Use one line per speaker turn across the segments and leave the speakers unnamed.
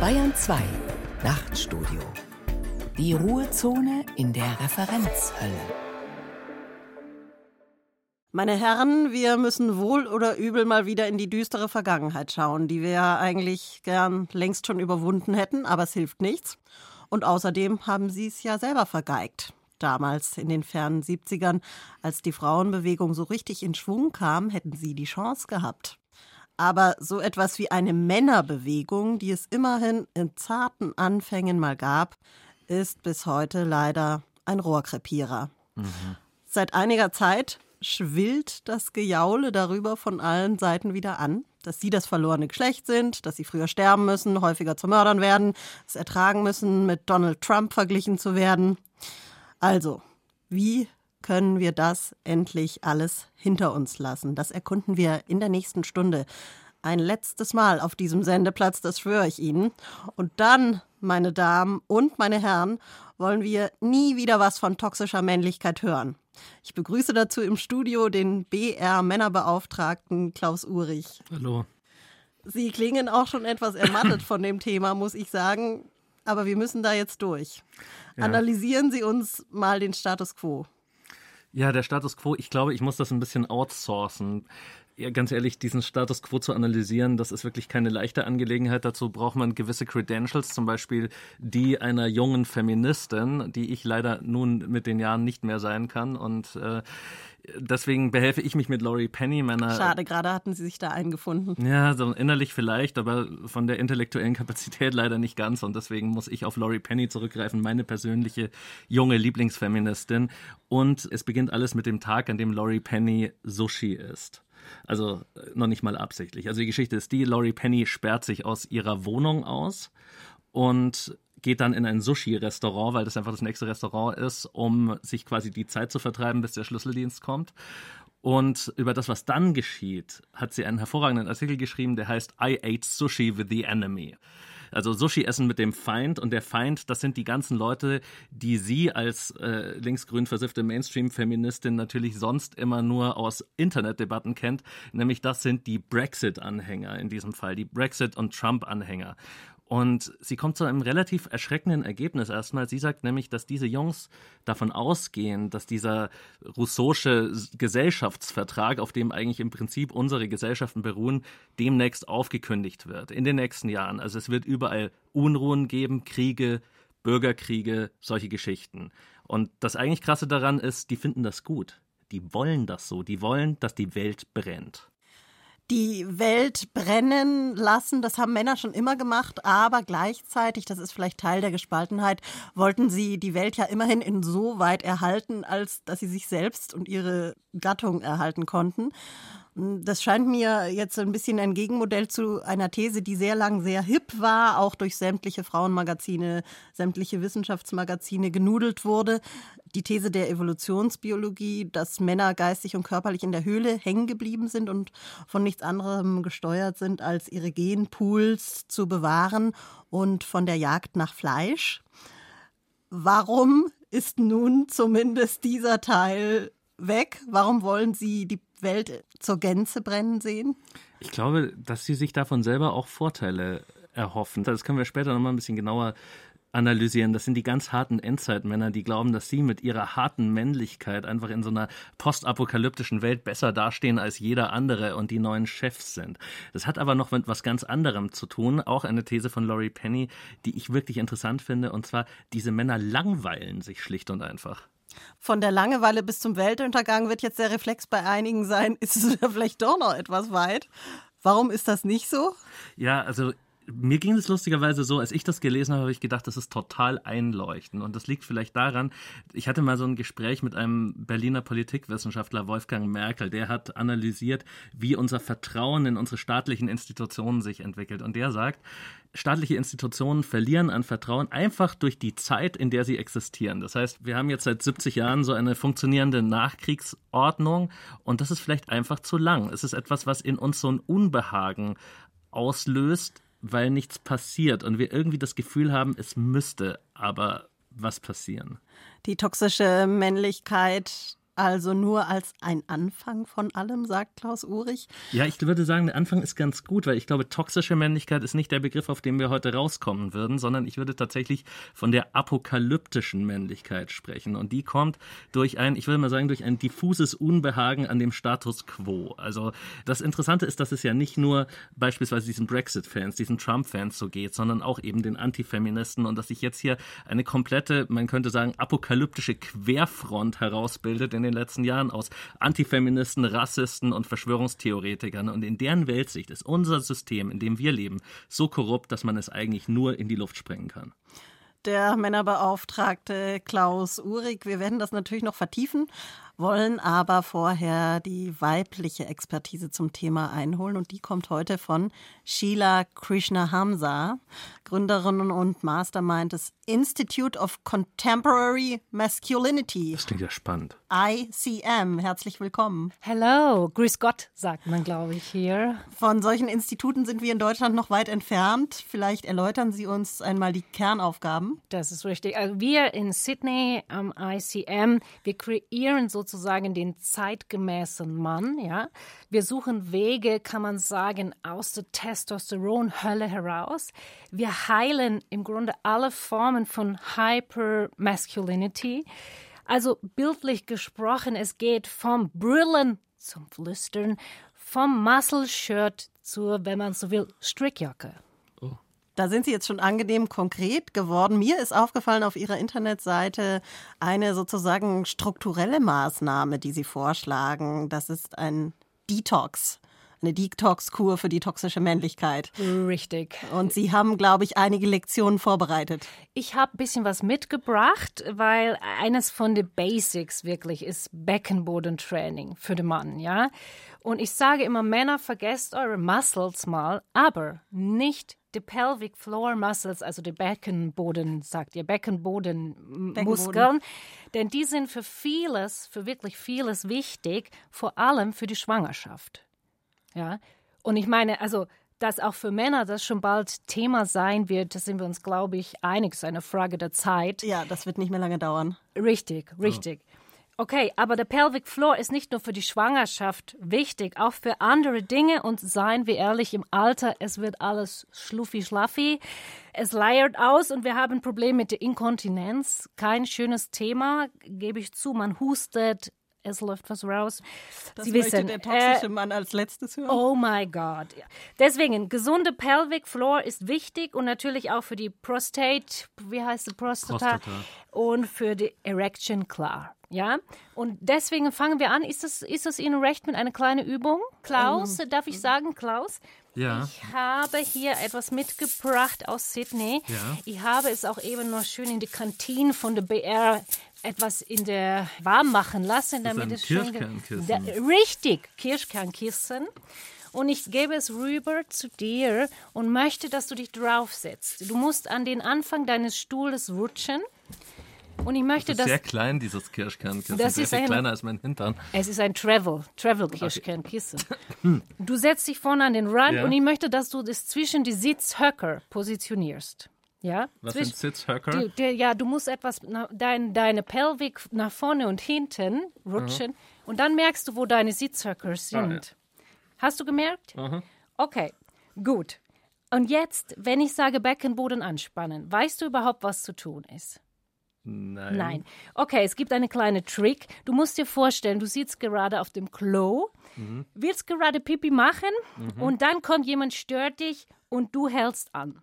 Bayern 2 Nachtstudio. Die Ruhezone in der Referenzhölle.
Meine Herren, wir müssen wohl oder übel mal wieder in die düstere Vergangenheit schauen, die wir ja eigentlich gern längst schon überwunden hätten, aber es hilft nichts. Und außerdem haben Sie es ja selber vergeigt. Damals in den fernen 70ern, als die Frauenbewegung so richtig in Schwung kam, hätten Sie die Chance gehabt. Aber so etwas wie eine Männerbewegung, die es immerhin in zarten Anfängen mal gab, ist bis heute leider ein Rohrkrepierer. Mhm. Seit einiger Zeit schwillt das Gejaule darüber von allen Seiten wieder an, dass sie das verlorene Geschlecht sind, dass sie früher sterben müssen, häufiger zu Mördern werden, es ertragen müssen, mit Donald Trump verglichen zu werden. Also, wie können wir das endlich alles hinter uns lassen? Das erkunden wir in der nächsten Stunde. Ein letztes Mal auf diesem Sendeplatz, das schwöre ich Ihnen. Und dann, meine Damen und meine Herren, wollen wir nie wieder was von toxischer Männlichkeit hören. Ich begrüße dazu im Studio den BR-Männerbeauftragten Klaus Urich.
Hallo.
Sie klingen auch schon etwas ermattet von dem Thema, muss ich sagen. Aber wir müssen da jetzt durch. Ja. Analysieren Sie uns mal den Status quo.
Ja, der Status quo, ich glaube, ich muss das ein bisschen outsourcen. Ja, ganz ehrlich, diesen Status quo zu analysieren, das ist wirklich keine leichte Angelegenheit. Dazu braucht man gewisse Credentials, zum Beispiel die einer jungen Feministin, die ich leider nun mit den Jahren nicht mehr sein kann. Und äh, deswegen behelfe ich mich mit Laurie Penny, meiner.
Schade, gerade hatten Sie sich da eingefunden.
Ja, so innerlich vielleicht, aber von der intellektuellen Kapazität leider nicht ganz. Und deswegen muss ich auf Laurie Penny zurückgreifen, meine persönliche junge Lieblingsfeministin. Und es beginnt alles mit dem Tag, an dem Laurie Penny Sushi isst. Also noch nicht mal absichtlich. Also die Geschichte ist die, Laurie Penny sperrt sich aus ihrer Wohnung aus und geht dann in ein Sushi-Restaurant, weil das einfach das nächste Restaurant ist, um sich quasi die Zeit zu vertreiben, bis der Schlüsseldienst kommt. Und über das, was dann geschieht, hat sie einen hervorragenden Artikel geschrieben, der heißt I ate sushi with the enemy. Also Sushi essen mit dem Feind und der Feind, das sind die ganzen Leute, die sie als äh, linksgrün versiffte Mainstream-Feministin natürlich sonst immer nur aus Internetdebatten kennt, nämlich das sind die Brexit-Anhänger in diesem Fall, die Brexit- und Trump-Anhänger. Und sie kommt zu einem relativ erschreckenden Ergebnis erstmal. Sie sagt nämlich, dass diese Jungs davon ausgehen, dass dieser Rousseausche Gesellschaftsvertrag, auf dem eigentlich im Prinzip unsere Gesellschaften beruhen, demnächst aufgekündigt wird. In den nächsten Jahren. Also es wird überall Unruhen geben, Kriege, Bürgerkriege, solche Geschichten. Und das eigentlich Krasse daran ist, die finden das gut. Die wollen das so. Die wollen, dass die Welt brennt
die Welt brennen lassen. Das haben Männer schon immer gemacht, aber gleichzeitig, das ist vielleicht Teil der Gespaltenheit, wollten sie die Welt ja immerhin insoweit erhalten, als dass sie sich selbst und ihre Gattung erhalten konnten. Das scheint mir jetzt ein bisschen ein Gegenmodell zu einer These, die sehr lang sehr hip war, auch durch sämtliche Frauenmagazine, sämtliche Wissenschaftsmagazine genudelt wurde. Die These der Evolutionsbiologie, dass Männer geistig und körperlich in der Höhle hängen geblieben sind und von nichts anderem gesteuert sind, als ihre Genpools zu bewahren und von der Jagd nach Fleisch. Warum ist nun zumindest dieser Teil weg? Warum wollen Sie die Welt zur Gänze brennen sehen?
Ich glaube, dass Sie sich davon selber auch Vorteile erhoffen. Das können wir später nochmal ein bisschen genauer analysieren. Das sind die ganz harten Endzeitmänner, die glauben, dass sie mit ihrer harten Männlichkeit einfach in so einer postapokalyptischen Welt besser dastehen als jeder andere und die neuen Chefs sind. Das hat aber noch mit was ganz anderem zu tun, auch eine These von Laurie Penny, die ich wirklich interessant finde, und zwar, diese Männer langweilen sich schlicht und einfach.
Von der Langeweile bis zum Weltuntergang wird jetzt der Reflex bei einigen sein, ist es vielleicht doch noch etwas weit. Warum ist das nicht so?
Ja, also mir ging es lustigerweise so, als ich das gelesen habe, habe ich gedacht, das ist total einleuchtend. Und das liegt vielleicht daran, ich hatte mal so ein Gespräch mit einem Berliner Politikwissenschaftler, Wolfgang Merkel, der hat analysiert, wie unser Vertrauen in unsere staatlichen Institutionen sich entwickelt. Und der sagt, staatliche Institutionen verlieren an Vertrauen einfach durch die Zeit, in der sie existieren. Das heißt, wir haben jetzt seit 70 Jahren so eine funktionierende Nachkriegsordnung und das ist vielleicht einfach zu lang. Es ist etwas, was in uns so ein Unbehagen auslöst, weil nichts passiert und wir irgendwie das Gefühl haben, es müsste aber was passieren.
Die toxische Männlichkeit also nur als ein Anfang von allem, sagt Klaus Urich.
Ja, ich würde sagen, der Anfang ist ganz gut, weil ich glaube, toxische Männlichkeit ist nicht der Begriff, auf den wir heute rauskommen würden, sondern ich würde tatsächlich von der apokalyptischen Männlichkeit sprechen. Und die kommt durch ein, ich würde mal sagen, durch ein diffuses Unbehagen an dem Status quo. Also das Interessante ist, dass es ja nicht nur beispielsweise diesen Brexit-Fans, diesen Trump-Fans so geht, sondern auch eben den Antifeministen und dass sich jetzt hier eine komplette, man könnte sagen, apokalyptische Querfront herausbildet in den letzten Jahren aus Antifeministen, Rassisten und Verschwörungstheoretikern. Und in deren Weltsicht ist unser System, in dem wir leben, so korrupt, dass man es eigentlich nur in die Luft sprengen kann
der Männerbeauftragte Klaus Uhrig. Wir werden das natürlich noch vertiefen wollen aber vorher die weibliche Expertise zum Thema einholen und die kommt heute von Sheila Krishna Hamza, Gründerin und Mastermind des Institute of Contemporary Masculinity.
Das klingt ja spannend.
ICM, herzlich willkommen.
Hello, grüß Gott, sagt man, glaube ich, hier.
Von solchen Instituten sind wir in Deutschland noch weit entfernt. Vielleicht erläutern Sie uns einmal die Kernaufgaben.
Das ist richtig. Also wir in Sydney am ICM, wir kreieren sozusagen sozusagen den zeitgemäßen Mann, ja. Wir suchen Wege, kann man sagen, aus der Testosteronhölle heraus. Wir heilen im Grunde alle Formen von Hypermasculinity. Also bildlich gesprochen, es geht vom Brüllen zum Flüstern, vom Muscle-Shirt zur, wenn man so will, Strickjacke.
Da sind Sie jetzt schon angenehm konkret geworden. Mir ist aufgefallen auf Ihrer Internetseite eine sozusagen strukturelle Maßnahme, die Sie vorschlagen. Das ist ein Detox eine Detox-Kur für die toxische Männlichkeit.
Richtig.
Und Sie haben, glaube ich, einige Lektionen vorbereitet.
Ich habe ein bisschen was mitgebracht, weil eines von den Basics wirklich ist Beckenbodentraining für den Mann, ja. Und ich sage immer, Männer, vergesst eure Muscles mal, aber nicht die Pelvic Floor Muscles, also die Beckenboden, sagt ihr, Beckenbodenmuskeln, Beckenboden. denn die sind für vieles, für wirklich vieles wichtig, vor allem für die Schwangerschaft. Ja, und ich meine, also dass auch für Männer das schon bald Thema sein wird, da sind wir uns, glaube ich, einig. Es ist eine Frage der Zeit.
Ja, das wird nicht mehr lange dauern.
Richtig, richtig. Oh. Okay, aber der Pelvic Floor ist nicht nur für die Schwangerschaft wichtig, auch für andere Dinge. Und seien wir ehrlich, im Alter, es wird alles schluffi-schlaffi. Es leiert aus und wir haben ein Problem mit der Inkontinenz. Kein schönes Thema, gebe ich zu. Man hustet, es läuft was raus.
Das Sie wissen, der toxische äh, Mann als letztes hören.
Oh my God. Deswegen, gesunde Pelvic Floor ist wichtig und natürlich auch für die Prostate, wie heißt die Prostata? Prostata. Und für die Erection klar. Ja, und deswegen fangen wir an. Ist es, ist es Ihnen recht mit einer kleinen Übung? Klaus, um, darf ich sagen, Klaus?
Ja.
Ich habe hier etwas mitgebracht aus Sydney.
Ja.
Ich habe es auch eben noch schön in die Kantine von der BR etwas in der warm machen lassen, damit es schön
Kirschkernkissen.
richtig Kirschkernkissen. Und ich gebe es rüber zu dir und möchte, dass du dich draufsetzt. Du musst an den Anfang deines Stuhles rutschen. Und ich möchte,
das ist sehr klein, dieses Kirschkernkissen.
Das
sehr
ist
viel ein, kleiner als mein Hintern.
Es ist ein Travel, Travel Kirschkernkissen. Okay. Du setzt dich vorne an den Rand ja. und ich möchte, dass du das zwischen die Sitzhöcker positionierst. Ja?
Was Zwischen, sind Sitzhöcker?
Ja, du musst etwas, dein, deine Pelvik nach vorne und hinten rutschen Aha. und dann merkst du, wo deine Sitzhöcker sind. Ah, ja. Hast du gemerkt?
Aha.
Okay, gut. Und jetzt, wenn ich sage Beckenboden anspannen, weißt du überhaupt, was zu tun ist?
Nein.
Nein. Okay, es gibt eine kleine Trick. Du musst dir vorstellen, du sitzt gerade auf dem Klo, mhm. willst gerade Pipi machen mhm. und dann kommt jemand, stört dich und du hältst an.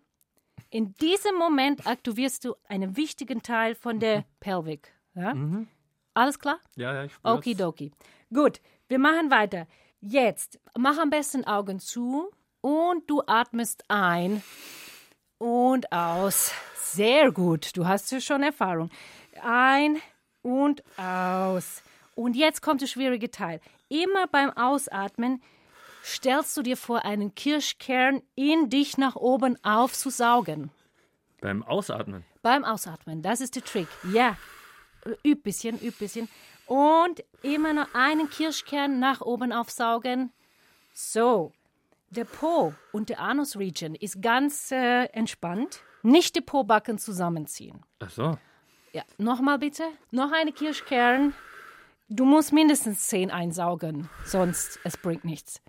In diesem Moment aktivierst du einen wichtigen Teil von der mhm. Pelvik. Ja?
Mhm.
Alles klar?
Ja, ja, ich
Okidoki. Gut, wir machen weiter. Jetzt mach am besten Augen zu und du atmest ein und aus. Sehr gut, du hast ja schon Erfahrung. Ein und aus. Und jetzt kommt der schwierige Teil. Immer beim Ausatmen stellst du dir vor, einen Kirschkern in dich nach oben aufzusaugen.
Beim Ausatmen?
Beim Ausatmen, das ist der Trick. Ja, üb bisschen, üb bisschen. Und immer noch einen Kirschkern nach oben aufsaugen. So, der Po und der Anus-Region ist ganz äh, entspannt. Nicht die Po-Backen zusammenziehen.
Ach so.
Ja, nochmal bitte. Noch eine Kirschkern Du musst mindestens zehn einsaugen, sonst es bringt nichts.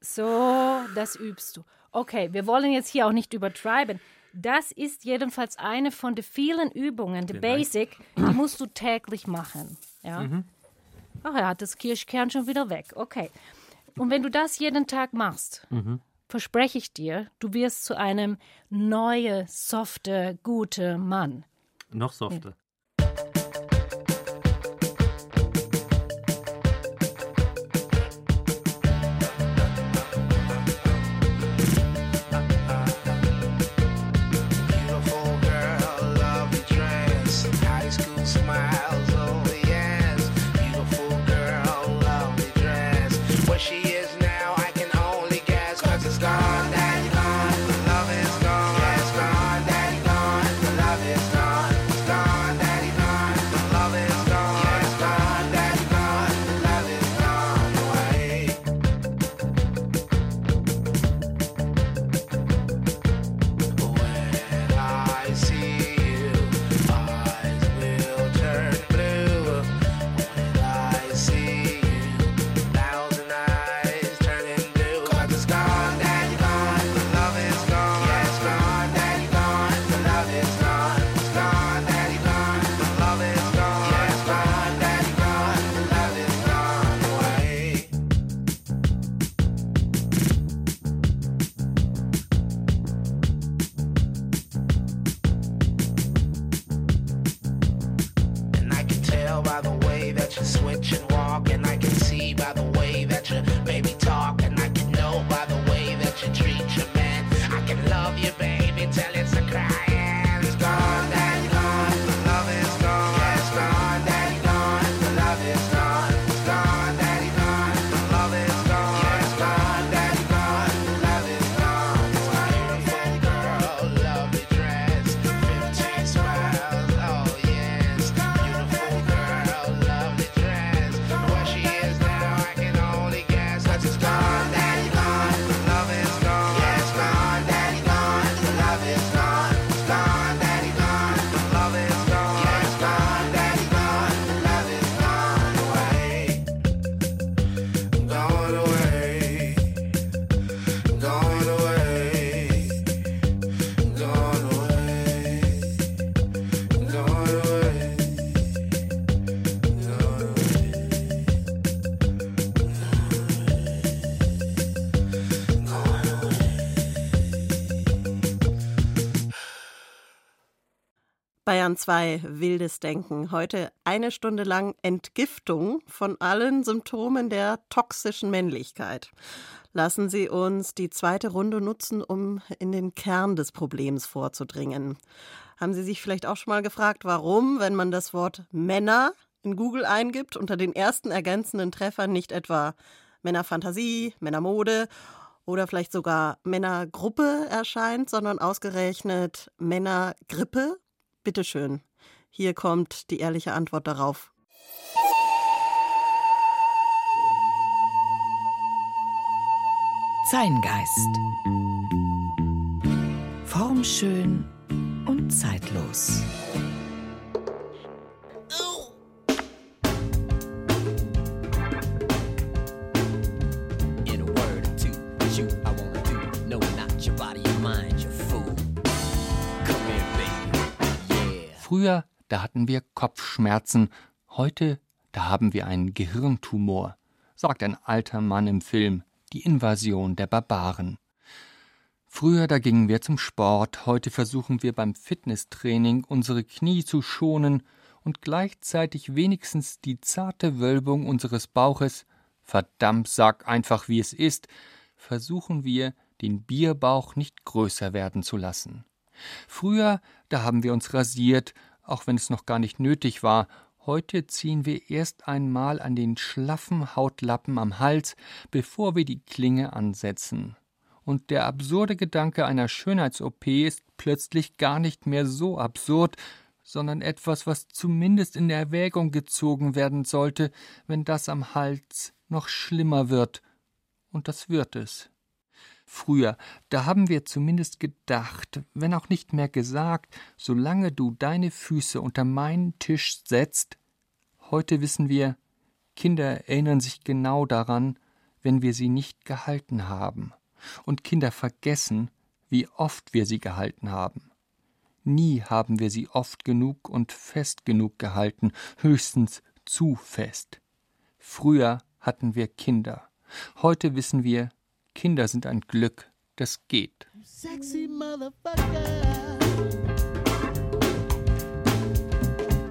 So, das übst du. Okay, wir wollen jetzt hier auch nicht übertreiben. Das ist jedenfalls eine von den vielen Übungen, die Basic, die musst du täglich machen. Ja? Mhm. Ach, er hat das Kirschkern schon wieder weg. Okay. Und wenn du das jeden Tag machst, mhm. verspreche ich dir, du wirst zu einem neuen, softe, gute Mann.
Noch softer.
Bayern 2 Wildes Denken. Heute eine Stunde lang Entgiftung von allen Symptomen der toxischen Männlichkeit. Lassen Sie uns die zweite Runde nutzen, um in den Kern des Problems vorzudringen. Haben Sie sich vielleicht auch schon mal gefragt, warum, wenn man das Wort Männer in Google eingibt, unter den ersten ergänzenden Treffern nicht etwa Männerfantasie, Männermode oder vielleicht sogar Männergruppe erscheint, sondern ausgerechnet Männergrippe Bitte schön. Hier kommt die ehrliche Antwort darauf.
Zeingeist. Formschön und zeitlos.
Früher, da hatten wir Kopfschmerzen, heute, da haben wir einen Gehirntumor, sagt ein alter Mann im Film Die Invasion der Barbaren. Früher, da gingen wir zum Sport, heute versuchen wir beim Fitnesstraining unsere Knie zu schonen und gleichzeitig wenigstens die zarte Wölbung unseres Bauches, verdammt, sag einfach wie es ist, versuchen wir, den Bierbauch nicht größer werden zu lassen. Früher, da haben wir uns rasiert, auch wenn es noch gar nicht nötig war. Heute ziehen wir erst einmal an den schlaffen Hautlappen am Hals, bevor wir die Klinge ansetzen. Und der absurde Gedanke einer Schönheits-OP ist plötzlich gar nicht mehr so absurd, sondern etwas, was zumindest in Erwägung gezogen werden sollte, wenn das am Hals noch schlimmer wird. Und das wird es. Früher, da haben wir zumindest gedacht, wenn auch nicht mehr gesagt, solange du deine Füße unter meinen Tisch setzt, Heute wissen wir, Kinder erinnern sich genau daran, wenn wir sie nicht gehalten haben. Und Kinder vergessen, wie oft wir sie gehalten haben. Nie haben wir sie oft genug und fest genug gehalten, höchstens zu fest. Früher hatten wir Kinder. Heute wissen wir, Kinder sind ein Glück, das geht. Sexy motherfucker.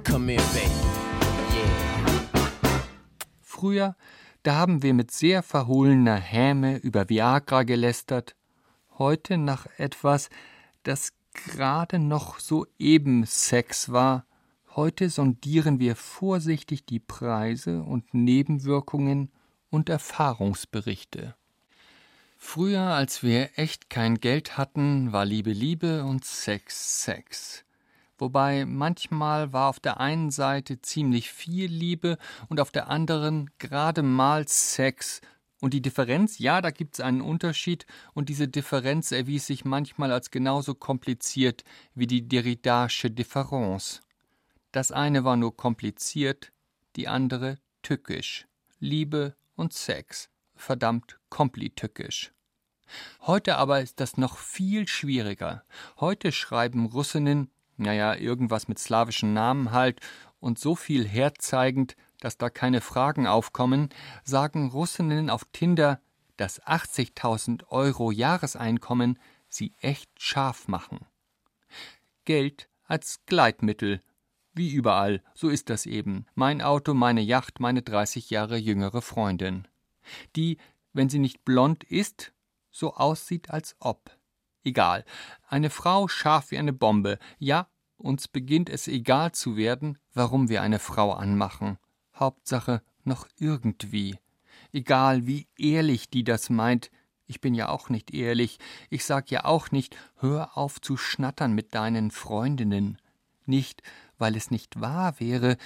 Come here, baby. Yeah. Früher, da haben wir mit sehr verhohlener Häme über Viagra gelästert. Heute nach etwas, das gerade noch soeben Sex war, Heute sondieren wir vorsichtig die Preise und Nebenwirkungen und Erfahrungsberichte. Früher, als wir echt kein Geld hatten, war Liebe Liebe und Sex Sex. Wobei manchmal war auf der einen Seite ziemlich viel Liebe und auf der anderen gerade mal Sex. Und die Differenz, ja, da gibt's einen Unterschied, und diese Differenz erwies sich manchmal als genauso kompliziert wie die Derridasche Differenz. Das eine war nur kompliziert, die andere tückisch. Liebe und Sex. Verdammt komplitückisch. Heute aber ist das noch viel schwieriger. Heute schreiben Russinnen, naja, irgendwas mit slawischen Namen halt, und so viel herzeigend, dass da keine Fragen aufkommen, sagen Russinnen auf Tinder, dass 80.000 Euro Jahreseinkommen sie echt scharf machen. Geld als Gleitmittel wie überall, so ist das eben. Mein Auto, meine Yacht, meine 30 Jahre jüngere Freundin. Die, wenn sie nicht blond ist, so aussieht als ob. Egal. Eine Frau scharf wie eine Bombe. Ja, uns beginnt es egal zu werden, warum wir eine Frau anmachen. Hauptsache noch irgendwie. Egal, wie ehrlich die das meint, ich bin ja auch nicht ehrlich. Ich sag ja auch nicht, hör auf zu schnattern mit deinen Freundinnen. Nicht, weil es nicht wahr wäre,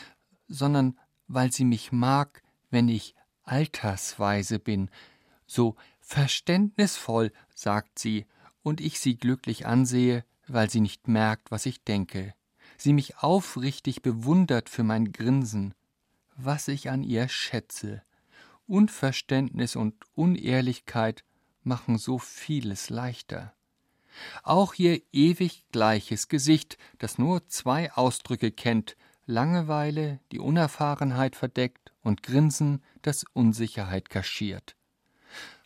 sondern weil sie mich mag, wenn ich altersweise bin. So verständnisvoll, sagt sie, und ich sie glücklich ansehe, weil sie nicht merkt, was ich denke. Sie mich aufrichtig bewundert für mein Grinsen. Was ich an ihr schätze. Unverständnis und Unehrlichkeit machen so vieles leichter. Auch ihr ewig gleiches Gesicht, das nur zwei Ausdrücke kennt, Langeweile, die Unerfahrenheit verdeckt und Grinsen, das Unsicherheit kaschiert.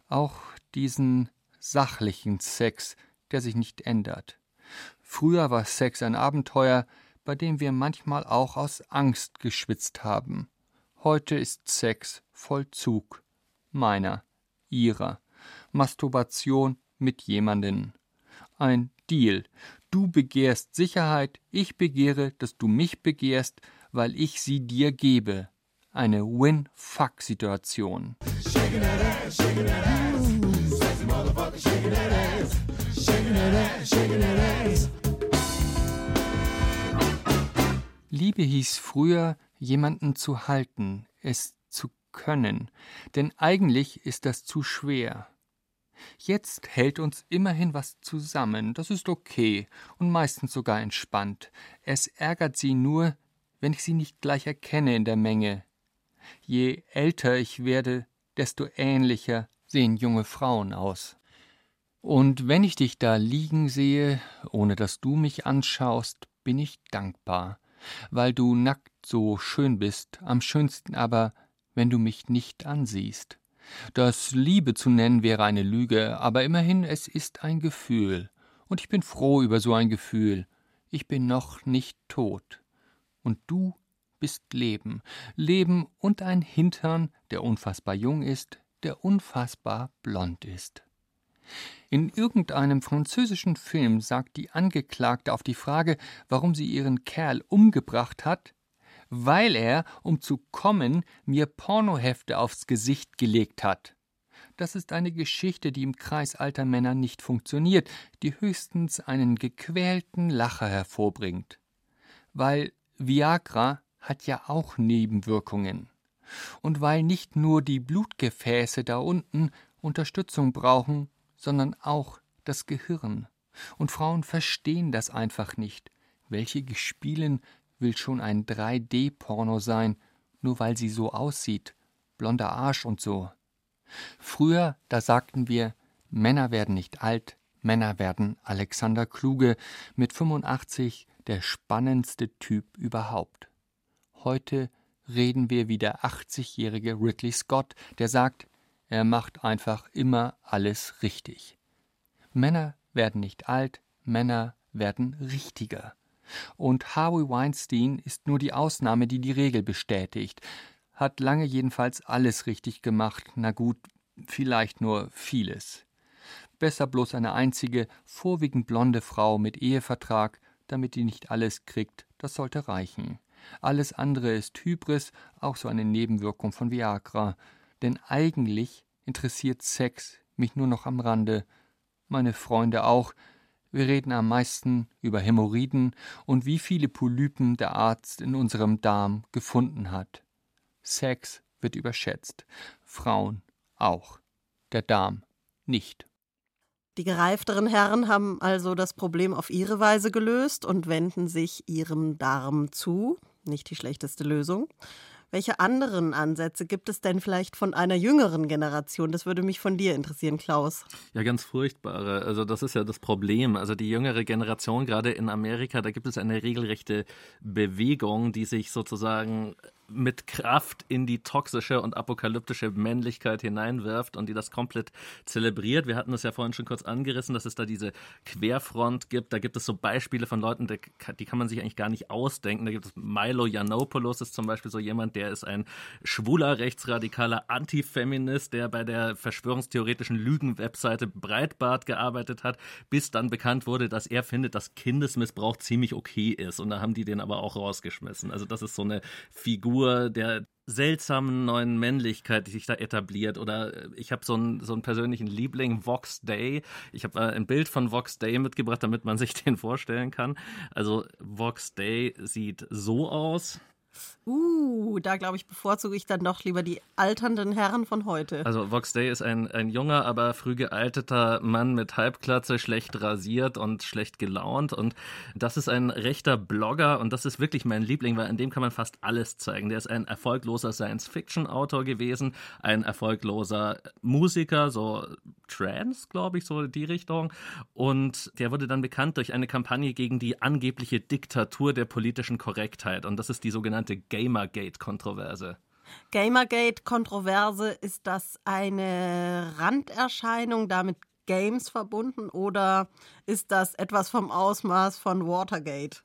Auch diesen sachlichen Sex, der sich nicht ändert. Früher war Sex ein Abenteuer, bei dem wir manchmal auch aus Angst geschwitzt haben. Heute ist Sex Vollzug. Meiner, ihrer. Masturbation mit jemanden ein Deal. Du begehrst Sicherheit, ich begehre, dass du mich begehrst, weil ich sie dir gebe. Eine Win-Fuck-Situation. Liebe hieß früher, jemanden zu halten, es zu können, denn eigentlich ist das zu schwer. Jetzt hält uns immerhin was zusammen, das ist okay und meistens sogar entspannt. Es ärgert sie nur, wenn ich sie nicht gleich erkenne in der Menge. Je älter ich werde, desto ähnlicher sehen junge Frauen aus. Und wenn ich dich da liegen sehe, ohne dass du mich anschaust, bin ich dankbar, weil du nackt so schön bist, am schönsten aber, wenn du mich nicht ansiehst. Das Liebe zu nennen wäre eine Lüge, aber immerhin, es ist ein Gefühl. Und ich bin froh über so ein Gefühl. Ich bin noch nicht tot. Und du bist Leben. Leben und ein Hintern, der unfassbar jung ist, der unfassbar blond ist. In irgendeinem französischen Film sagt die Angeklagte auf die Frage, warum sie ihren Kerl umgebracht hat, weil er, um zu kommen, mir Pornohefte aufs Gesicht gelegt hat. Das ist eine Geschichte, die im Kreis alter Männer nicht funktioniert, die höchstens einen gequälten Lacher hervorbringt. Weil Viagra hat ja auch Nebenwirkungen. Und weil nicht nur die Blutgefäße da unten Unterstützung brauchen, sondern auch das Gehirn. Und Frauen verstehen das einfach nicht. Welche Gespielen will schon ein 3D-Porno sein nur weil sie so aussieht, blonder Arsch und so. Früher, da sagten wir, Männer werden nicht alt, Männer werden Alexander Kluge, mit 85 der spannendste Typ überhaupt. Heute reden wir wie der 80-jährige Ridley Scott, der sagt, er macht einfach immer alles richtig. Männer werden nicht alt, Männer werden richtiger. Und Harvey Weinstein ist nur die Ausnahme, die die Regel bestätigt. Hat lange jedenfalls alles richtig gemacht, na gut, vielleicht nur vieles. Besser bloß eine einzige, vorwiegend blonde Frau mit Ehevertrag, damit die nicht alles kriegt, das sollte reichen. Alles andere ist Hybris, auch so eine Nebenwirkung von Viagra. Denn eigentlich interessiert Sex mich nur noch am Rande. Meine Freunde auch. Wir reden am meisten über Hämorrhoiden und wie viele Polypen der Arzt in unserem Darm gefunden hat. Sex wird überschätzt. Frauen auch. Der Darm nicht.
Die gereifteren Herren haben also das Problem auf ihre Weise gelöst und wenden sich ihrem Darm zu. Nicht die schlechteste Lösung. Welche anderen Ansätze gibt es denn vielleicht von einer jüngeren Generation? Das würde mich von dir interessieren, Klaus.
Ja, ganz furchtbare. Also das ist ja das Problem. Also die jüngere Generation, gerade in Amerika, da gibt es eine regelrechte Bewegung, die sich sozusagen mit Kraft in die toxische und apokalyptische Männlichkeit hineinwirft und die das komplett zelebriert. Wir hatten es ja vorhin schon kurz angerissen, dass es da diese Querfront gibt. Da gibt es so Beispiele von Leuten, die kann man sich eigentlich gar nicht ausdenken. Da gibt es Milo Yiannopoulos, ist zum Beispiel so jemand, der ist ein schwuler, rechtsradikaler Antifeminist, der bei der verschwörungstheoretischen Lügen-Webseite Breitbart gearbeitet hat, bis dann bekannt wurde, dass er findet, dass Kindesmissbrauch ziemlich okay ist. Und da haben die den aber auch rausgeschmissen. Also das ist so eine Figur, Figur der seltsamen neuen Männlichkeit, die sich da etabliert. Oder äh, ich habe so einen, so einen persönlichen Liebling, Vox Day. Ich habe äh, ein Bild von Vox Day mitgebracht, damit man sich den vorstellen kann. Also Vox Day sieht so aus.
Uh, da glaube ich, bevorzuge ich dann doch lieber die alternden Herren von heute.
Also Vox Day ist ein, ein junger, aber früh gealteter Mann mit Halbklatze, schlecht rasiert und schlecht gelaunt. Und das ist ein rechter Blogger und das ist wirklich mein Liebling, weil an dem kann man fast alles zeigen. Der ist ein erfolgloser Science-Fiction-Autor gewesen, ein erfolgloser Musiker, so Trans, glaube ich, so die Richtung. Und der wurde dann bekannt durch eine Kampagne gegen die angebliche Diktatur der politischen Korrektheit. Und das ist die sogenannte Gamergate-Kontroverse.
Gamergate-Kontroverse, ist das eine Randerscheinung, damit Games verbunden oder ist das etwas vom Ausmaß von Watergate?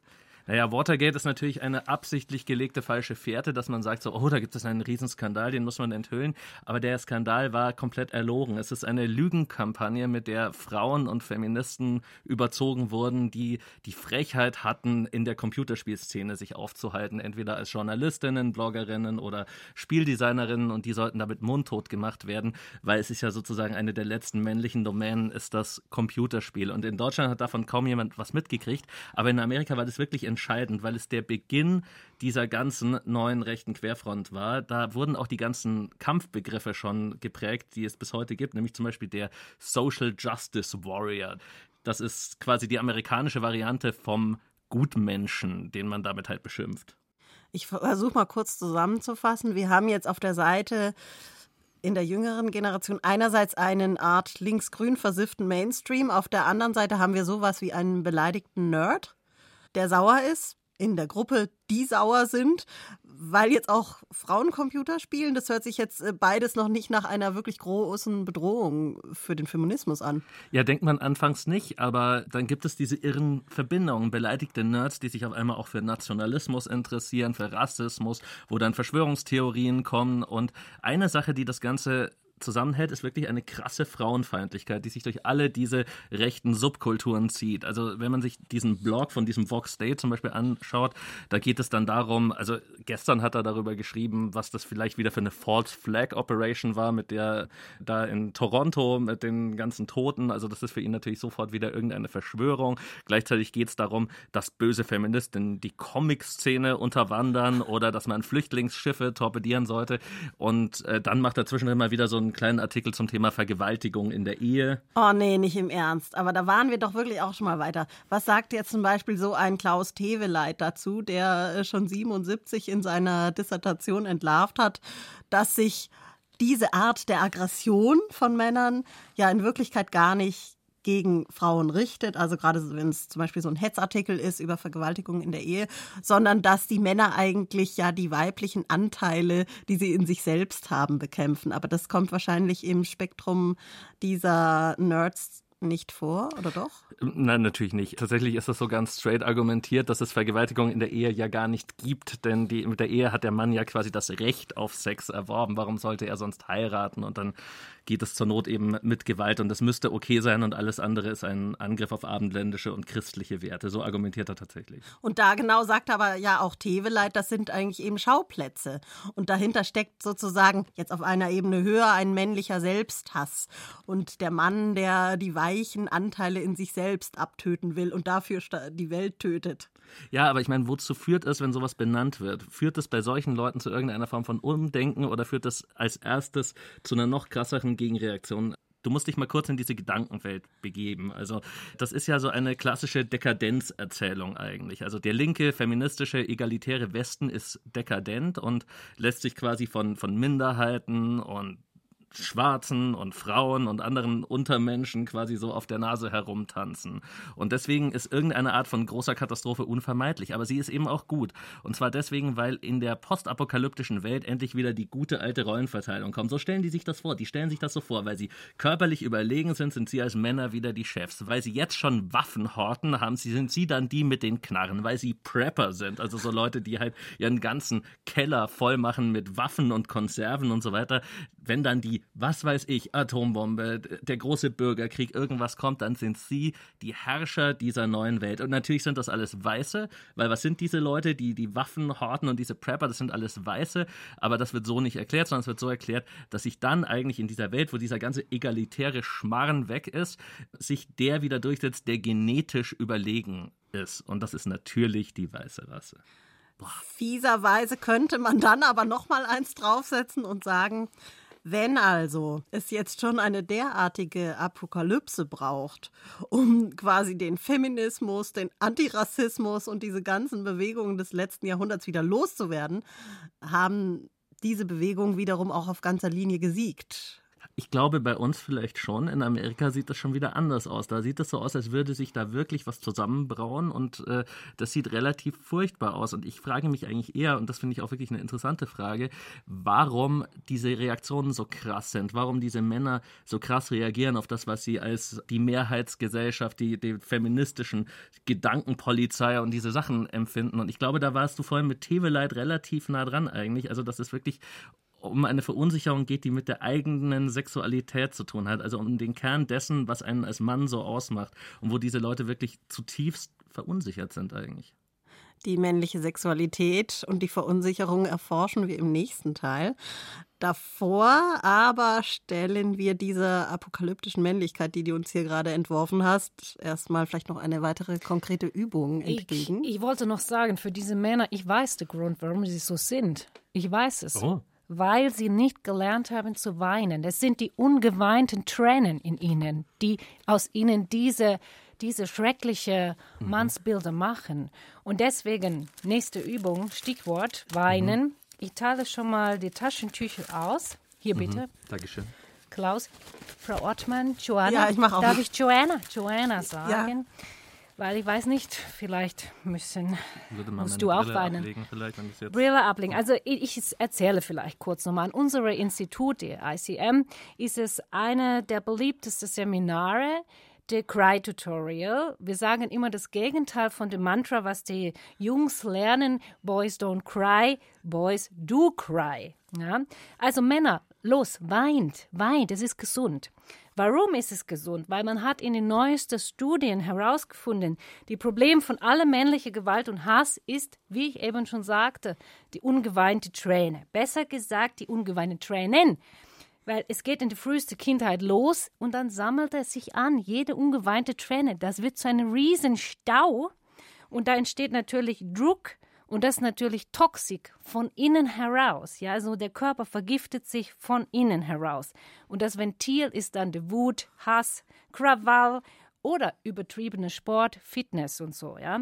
Naja, Watergate ist natürlich eine absichtlich gelegte falsche Fährte, dass man sagt so, oh, da gibt es einen Riesenskandal, den muss man enthüllen. Aber der Skandal war komplett erlogen. Es ist eine Lügenkampagne, mit der Frauen und Feministen überzogen wurden, die die Frechheit hatten, in der Computerspielszene sich aufzuhalten, entweder als Journalistinnen, Bloggerinnen oder Spieldesignerinnen und die sollten damit mundtot gemacht werden, weil es ist ja sozusagen eine der letzten männlichen Domänen, ist das Computerspiel. Und in Deutschland hat davon kaum jemand was mitgekriegt, aber in Amerika war das wirklich entscheidend, weil es der Beginn dieser ganzen neuen rechten Querfront war. Da wurden auch die ganzen Kampfbegriffe schon geprägt, die es bis heute gibt, nämlich zum Beispiel der Social Justice Warrior. Das ist quasi die amerikanische Variante vom Gutmenschen, den man damit halt beschimpft.
Ich versuche mal kurz zusammenzufassen. Wir haben jetzt auf der Seite in der jüngeren Generation einerseits einen Art linksgrün versifften Mainstream, auf der anderen Seite haben wir sowas wie einen beleidigten Nerd der sauer ist, in der Gruppe, die sauer sind, weil jetzt auch Frauen Computer spielen. Das hört sich jetzt äh, beides noch nicht nach einer wirklich großen Bedrohung für den Feminismus an.
Ja, denkt man anfangs nicht, aber dann gibt es diese irren Verbindungen. Beleidigte Nerds, die sich auf einmal auch für Nationalismus interessieren, für Rassismus, wo dann Verschwörungstheorien kommen. Und eine Sache, die das Ganze zusammenhält, ist wirklich eine krasse Frauenfeindlichkeit, die sich durch alle diese rechten Subkulturen zieht. Also wenn man sich diesen Blog von diesem Vox Day zum Beispiel anschaut, da geht es dann darum, also gestern hat er darüber geschrieben, was das vielleicht wieder für eine False Flag Operation war, mit der da in Toronto mit den ganzen Toten. Also das ist für ihn natürlich sofort wieder irgendeine Verschwörung. Gleichzeitig geht es darum, dass böse Feministinnen die Comic-Szene unterwandern oder dass man Flüchtlingsschiffe torpedieren sollte. Und äh, dann macht er zwischendrin mal wieder so ein einen kleinen Artikel zum Thema Vergewaltigung in der Ehe.
Oh nee, nicht im Ernst. Aber da waren wir doch wirklich auch schon mal weiter. Was sagt jetzt zum Beispiel so ein Klaus Teweleit dazu, der äh, schon 77 in seiner Dissertation entlarvt hat, dass sich diese Art der Aggression von Männern ja in Wirklichkeit gar nicht gegen Frauen richtet, also gerade wenn es zum Beispiel so ein Hetzartikel ist über Vergewaltigung in der Ehe, sondern dass die Männer eigentlich ja die weiblichen Anteile, die sie in sich selbst haben, bekämpfen. Aber das kommt wahrscheinlich im Spektrum dieser Nerds nicht vor, oder doch?
Nein, natürlich nicht. Tatsächlich ist das so ganz straight argumentiert, dass es Vergewaltigung in der Ehe ja gar nicht gibt, denn die, mit der Ehe hat der Mann ja quasi das Recht auf Sex erworben. Warum sollte er sonst heiraten? Und dann geht es zur Not eben mit Gewalt und das müsste okay sein und alles andere ist ein Angriff auf abendländische und christliche Werte. So argumentiert er tatsächlich.
Und da genau sagt aber ja auch Teweleit, das sind eigentlich eben Schauplätze. Und dahinter steckt sozusagen jetzt auf einer Ebene höher ein männlicher Selbsthass. Und der Mann, der die weichen Anteile in sich selbst abtöten will und dafür die Welt tötet.
Ja, aber ich meine, wozu führt es, wenn sowas benannt wird? Führt es bei solchen Leuten zu irgendeiner Form von Umdenken oder führt es als erstes zu einer noch krasseren Gegenreaktion? Du musst dich mal kurz in diese Gedankenwelt begeben. Also, das ist ja so eine klassische Dekadenzerzählung eigentlich. Also, der linke, feministische, egalitäre Westen ist dekadent und lässt sich quasi von, von Minderheiten und Schwarzen und Frauen und anderen Untermenschen quasi so auf der Nase herumtanzen. Und deswegen ist irgendeine Art von großer Katastrophe unvermeidlich, aber sie ist eben auch gut. Und zwar deswegen, weil in der postapokalyptischen Welt endlich wieder die gute alte Rollenverteilung kommt. So stellen die sich das vor. Die stellen sich das so vor, weil sie körperlich überlegen sind, sind sie als Männer wieder die Chefs. Weil sie jetzt schon Waffen horten, haben sie, sind sie dann die mit den Knarren, weil sie Prepper sind. Also so Leute, die halt ihren ganzen Keller voll machen mit Waffen und Konserven und so weiter. Wenn dann was weiß ich, Atombombe, der große Bürgerkrieg, irgendwas kommt, dann sind sie die Herrscher dieser neuen Welt. Und natürlich sind das alles Weiße, weil was sind diese Leute, die die Waffen horten und diese Prepper, das sind alles Weiße, aber das wird so nicht erklärt, sondern es wird so erklärt, dass sich dann eigentlich in dieser Welt, wo dieser ganze egalitäre Schmarren weg ist, sich der wieder durchsetzt, der genetisch überlegen ist. Und das ist natürlich die weiße Rasse.
Fieserweise könnte man dann aber noch mal eins draufsetzen und sagen, wenn also es jetzt schon eine derartige Apokalypse braucht, um quasi den Feminismus, den Antirassismus und diese ganzen Bewegungen des letzten Jahrhunderts wieder loszuwerden, haben diese Bewegungen wiederum auch auf ganzer Linie gesiegt.
Ich glaube, bei uns vielleicht schon. In Amerika sieht das schon wieder anders aus. Da sieht es so aus, als würde sich da wirklich was zusammenbrauen und äh, das sieht relativ furchtbar aus. Und ich frage mich eigentlich eher, und das finde ich auch wirklich eine interessante Frage, warum diese Reaktionen so krass sind, warum diese Männer so krass reagieren auf das, was sie als die Mehrheitsgesellschaft, die, die feministischen Gedankenpolizei und diese Sachen empfinden. Und ich glaube, da warst du vorhin mit Teveleit relativ nah dran eigentlich. Also das ist wirklich um eine Verunsicherung geht, die mit der eigenen Sexualität zu tun hat, also um den Kern dessen, was einen als Mann so ausmacht und wo diese Leute wirklich zutiefst verunsichert sind eigentlich.
Die männliche Sexualität und die Verunsicherung erforschen wir im nächsten Teil. Davor aber stellen wir dieser apokalyptischen Männlichkeit, die du uns hier gerade entworfen hast, erstmal vielleicht noch eine weitere konkrete Übung entgegen.
Ich, ich wollte noch sagen, für diese Männer, ich weiß den Grund, warum sie so sind. Ich weiß es. Oh weil sie nicht gelernt haben zu weinen. Es sind die ungeweinten Tränen in ihnen, die aus ihnen diese, diese schreckliche mhm. Mannsbilder machen. Und deswegen, nächste Übung, Stichwort, weinen. Mhm. Ich teile schon mal die Taschentücher aus. Hier mhm. bitte. Mhm.
Dankeschön.
Klaus, Frau Ortmann, Joanna.
Ja, ich mache auch.
Darf ich Joanna, Joanna sagen? Ja. Weil ich weiß nicht, vielleicht müssen, musst du auch weinen. Ablegen, Brille ablegen. Also ich, ich erzähle vielleicht kurz nochmal. An unserem Institut, der ICM, ist es eine der beliebtesten Seminare, der Cry Tutorial. Wir sagen immer das Gegenteil von dem Mantra, was die Jungs lernen. Boys don't cry, boys do cry. Ja? Also Männer, los, weint, weint, es ist gesund. Warum ist es gesund? Weil man hat in den neuesten Studien herausgefunden, die Problem von aller männlichen Gewalt und Hass ist, wie ich eben schon sagte, die ungeweinte Träne. Besser gesagt, die ungeweinte Tränen. Weil es geht in die früheste Kindheit los und dann sammelt es sich an, jede ungeweinte Träne. Das wird zu einem riesen Stau und da entsteht natürlich Druck Und das ist natürlich toxisch von innen heraus. Ja, also der Körper vergiftet sich von innen heraus. Und das Ventil ist dann die Wut, Hass, Krawall oder übertriebene Sport, Fitness und so. Ja,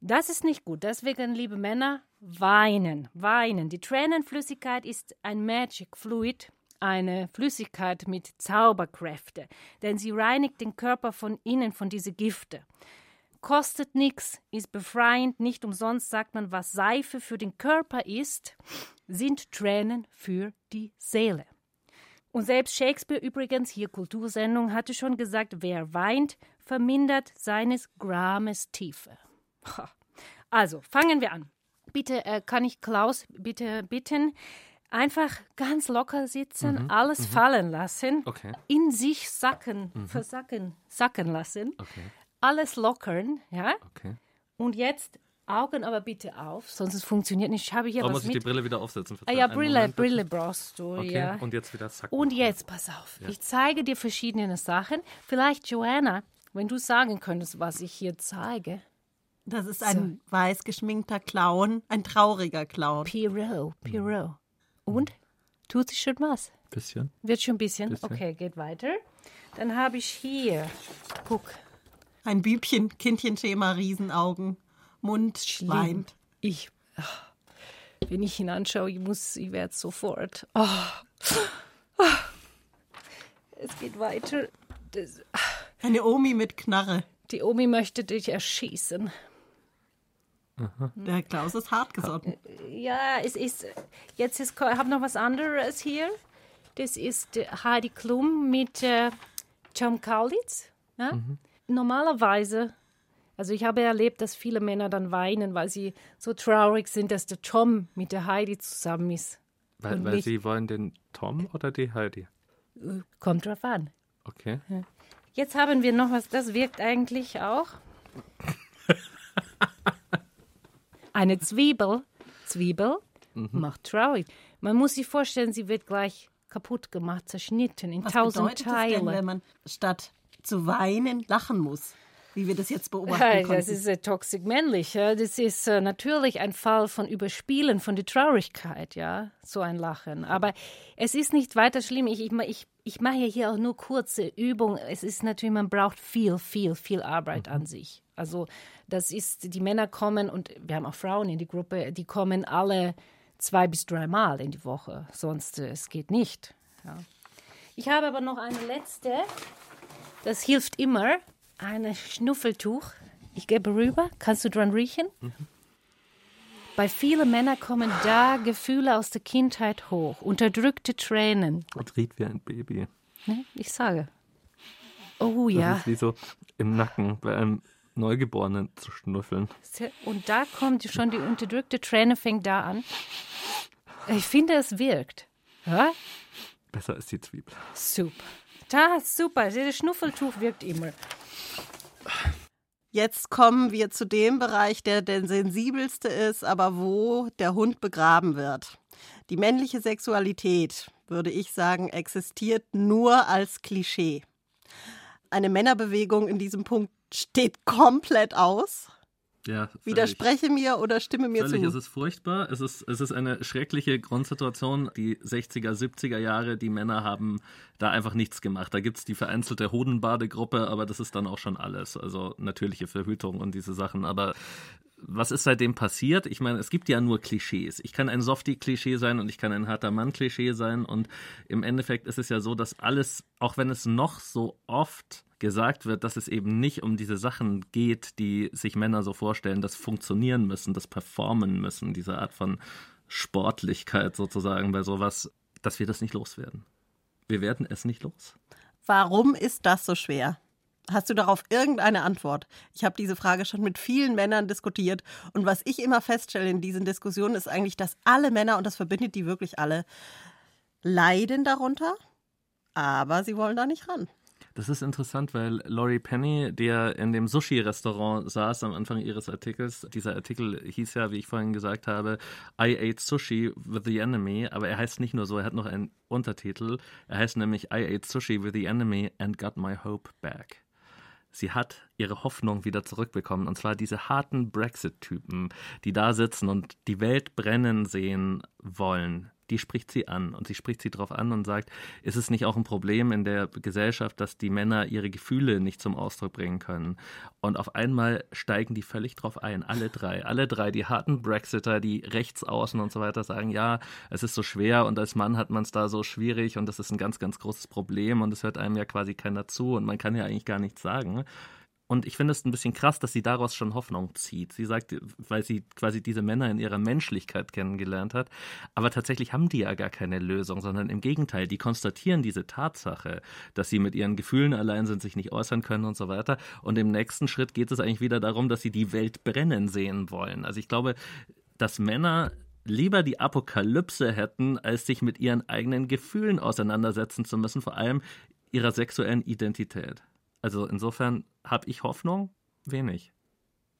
das ist nicht gut. Deswegen, liebe Männer, weinen, weinen. Die Tränenflüssigkeit ist ein Magic Fluid, eine Flüssigkeit mit Zauberkräfte, denn sie reinigt den Körper von innen von diese Gifte kostet nichts, ist befreiend, nicht umsonst sagt man, was Seife für den Körper ist, sind Tränen für die Seele. Und selbst Shakespeare übrigens, hier Kultursendung, hatte schon gesagt, wer weint, vermindert seines Grames Tiefe. Also, fangen wir an. Bitte, äh, kann ich Klaus bitte bitten, einfach ganz locker sitzen, mhm, alles mhm. fallen lassen, okay. in sich sacken, mhm. versacken, sacken lassen. Okay alles lockern, ja? Okay. Und jetzt Augen aber bitte auf, sonst es funktioniert nicht. Ich habe hier
oh,
was
muss
mit.
ich die Brille wieder aufsetzen?
Ah, ja, Brille, Moment, Brille brauchst du,
okay.
ja.
Und jetzt wieder zack.
Und jetzt, pass auf, ja. ich zeige dir verschiedene Sachen. Vielleicht, Joanna, wenn du sagen könntest, was ich hier zeige.
Das ist ein so. weiß geschminkter Clown, ein trauriger Clown.
Pierrot, Pierrot. Und? Tut sich schon was?
Bisschen.
Wird schon ein bisschen? bisschen. Okay, geht weiter. Dann habe ich hier, guck,
ein Bübchen, Kindchenschema, Riesenaugen, Mund Schlimm. weint.
Ich, ach, wenn ich ihn anschaue, ich muss, ich werde sofort. Oh. Oh. Es geht weiter. Das,
Eine Omi mit Knarre.
Die Omi möchte dich erschießen.
Aha. Der Klaus ist hart gesotten.
Ja, es ist. Jetzt ist, ich habe noch was anderes hier. Das ist Heidi Klum mit äh, Tom Kaulitz. Ja? Mhm normalerweise, also ich habe erlebt, dass viele Männer dann weinen, weil sie so traurig sind, dass der Tom mit der Heidi zusammen ist.
Weil, weil sie wollen den Tom oder die Heidi?
Äh, kommt drauf an.
Okay.
Jetzt haben wir noch was, das wirkt eigentlich auch. Eine Zwiebel, Zwiebel mhm. macht traurig. Man muss sich vorstellen, sie wird gleich kaputt gemacht, zerschnitten in was tausend Teile. Das denn,
wenn man statt zu weinen lachen muss wie wir das jetzt beobachten ja, konnten.
Das ist äh, toxisch männlich. Ja. Das ist äh, natürlich ein Fall von Überspielen, von der Traurigkeit, ja, so ein Lachen. Aber es ist nicht weiter schlimm. Ich, ich, ich, ich mache hier auch nur kurze Übungen. Es ist natürlich, man braucht viel, viel, viel Arbeit mhm. an sich. Also das ist, die Männer kommen und wir haben auch Frauen in die Gruppe, die kommen alle zwei bis dreimal in die Woche. Sonst äh, es geht nicht. Ja. Ich habe aber noch eine letzte. Das hilft immer. Ein Schnuffeltuch. Ich gebe rüber. Kannst du dran riechen? Mhm. Bei vielen Männern kommen da Gefühle aus der Kindheit hoch, unterdrückte Tränen.
Und riecht wie ein Baby.
Ne? Ich sage. Oh ja.
Das ist wie so im Nacken bei einem Neugeborenen zu schnuffeln.
Und da kommt schon die unterdrückte Träne, fängt da an. Ich finde, es wirkt. Ja?
Besser ist die Zwiebel.
Super. Da, super. Das Schnuffeltuch wirkt immer.
Jetzt kommen wir zu dem Bereich, der der sensibelste ist, aber wo der Hund begraben wird. Die männliche Sexualität, würde ich sagen, existiert nur als Klischee. Eine Männerbewegung in diesem Punkt steht komplett aus. Ja, Widerspreche mir oder stimme mir
völlig
zu.
Es ist furchtbar. Es ist, es ist eine schreckliche Grundsituation. Die 60er, 70er Jahre, die Männer haben da einfach nichts gemacht. Da gibt es die vereinzelte Hodenbadegruppe, aber das ist dann auch schon alles. Also natürliche Verhütung und diese Sachen. Aber was ist seitdem passiert? Ich meine, es gibt ja nur Klischees. Ich kann ein Softie-Klischee sein und ich kann ein harter Mann-Klischee sein. Und im Endeffekt ist es ja so, dass alles, auch wenn es noch so oft gesagt wird, dass es eben nicht um diese Sachen geht, die sich Männer so vorstellen, das funktionieren müssen, das performen müssen, diese Art von Sportlichkeit sozusagen bei sowas, dass wir das nicht loswerden. Wir werden es nicht los.
Warum ist das so schwer? Hast du darauf irgendeine Antwort? Ich habe diese Frage schon mit vielen Männern diskutiert und was ich immer feststelle in diesen Diskussionen ist eigentlich, dass alle Männer, und das verbindet die wirklich alle, leiden darunter, aber sie wollen da nicht ran.
Das ist interessant, weil Laurie Penny, der in dem Sushi-Restaurant saß am Anfang ihres Artikels, dieser Artikel hieß ja, wie ich vorhin gesagt habe, I ate Sushi with the Enemy, aber er heißt nicht nur so, er hat noch einen Untertitel. Er heißt nämlich I ate Sushi with the Enemy and got my hope back. sie hat ihre Hoffnung wieder zurückbekommen. Und zwar diese harten Brexit-Typen, die da sitzen und die Welt brennen sehen wollen die spricht sie an und sie spricht sie darauf an und sagt, ist es nicht auch ein Problem in der Gesellschaft, dass die Männer ihre Gefühle nicht zum Ausdruck bringen können? Und auf einmal steigen die völlig drauf ein, alle drei, alle drei, die harten Brexiter, die Rechtsaußen und so weiter sagen, ja, es ist so schwer und als Mann hat man es da so schwierig und das ist ein ganz, ganz großes Problem und es hört einem ja quasi keiner zu und man kann ja eigentlich gar nichts sagen. Und ich finde es ein bisschen krass, dass sie daraus schon Hoffnung zieht. Sie sagt, weil sie quasi diese Männer in ihrer Menschlichkeit kennengelernt hat. Aber tatsächlich haben die ja gar keine Lösung, sondern im Gegenteil, die konstatieren diese Tatsache, dass sie mit ihren Gefühlen allein sind, sich nicht äußern können und so weiter. Und im nächsten Schritt geht es eigentlich wieder darum, dass sie die Welt brennen sehen wollen. Also ich glaube, dass Männer lieber die Apokalypse hätten, als sich mit ihren eigenen Gefühlen auseinandersetzen zu müssen, vor allem ihrer sexuellen Identität. Also insofern habe ich Hoffnung? Wenig.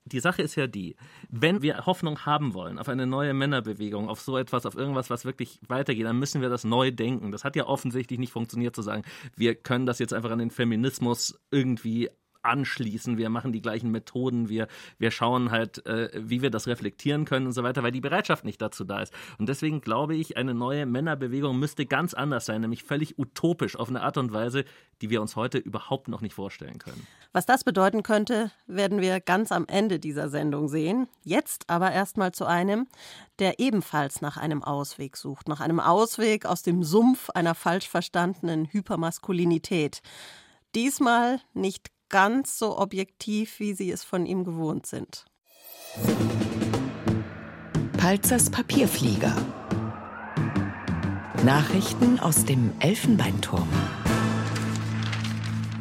Die Sache ist ja die, wenn wir Hoffnung haben wollen auf eine neue Männerbewegung, auf so etwas, auf irgendwas, was wirklich weitergeht, dann müssen wir das neu denken. Das hat ja offensichtlich nicht funktioniert zu sagen, wir können das jetzt einfach an den Feminismus irgendwie anschließen, wir machen die gleichen Methoden, wir, wir schauen halt, äh, wie wir das reflektieren können und so weiter, weil die Bereitschaft nicht dazu da ist. Und deswegen glaube ich, eine neue Männerbewegung müsste ganz anders sein, nämlich völlig utopisch auf eine Art und Weise, die wir uns heute überhaupt noch nicht vorstellen können.
Was das bedeuten könnte, werden wir ganz am Ende dieser Sendung sehen. Jetzt aber erstmal zu einem, der ebenfalls nach einem Ausweg sucht, nach einem Ausweg aus dem Sumpf einer falsch verstandenen Hypermaskulinität. Diesmal nicht ganz so objektiv, wie Sie es von ihm gewohnt sind.
Palzers Papierflieger. Nachrichten aus dem Elfenbeinturm.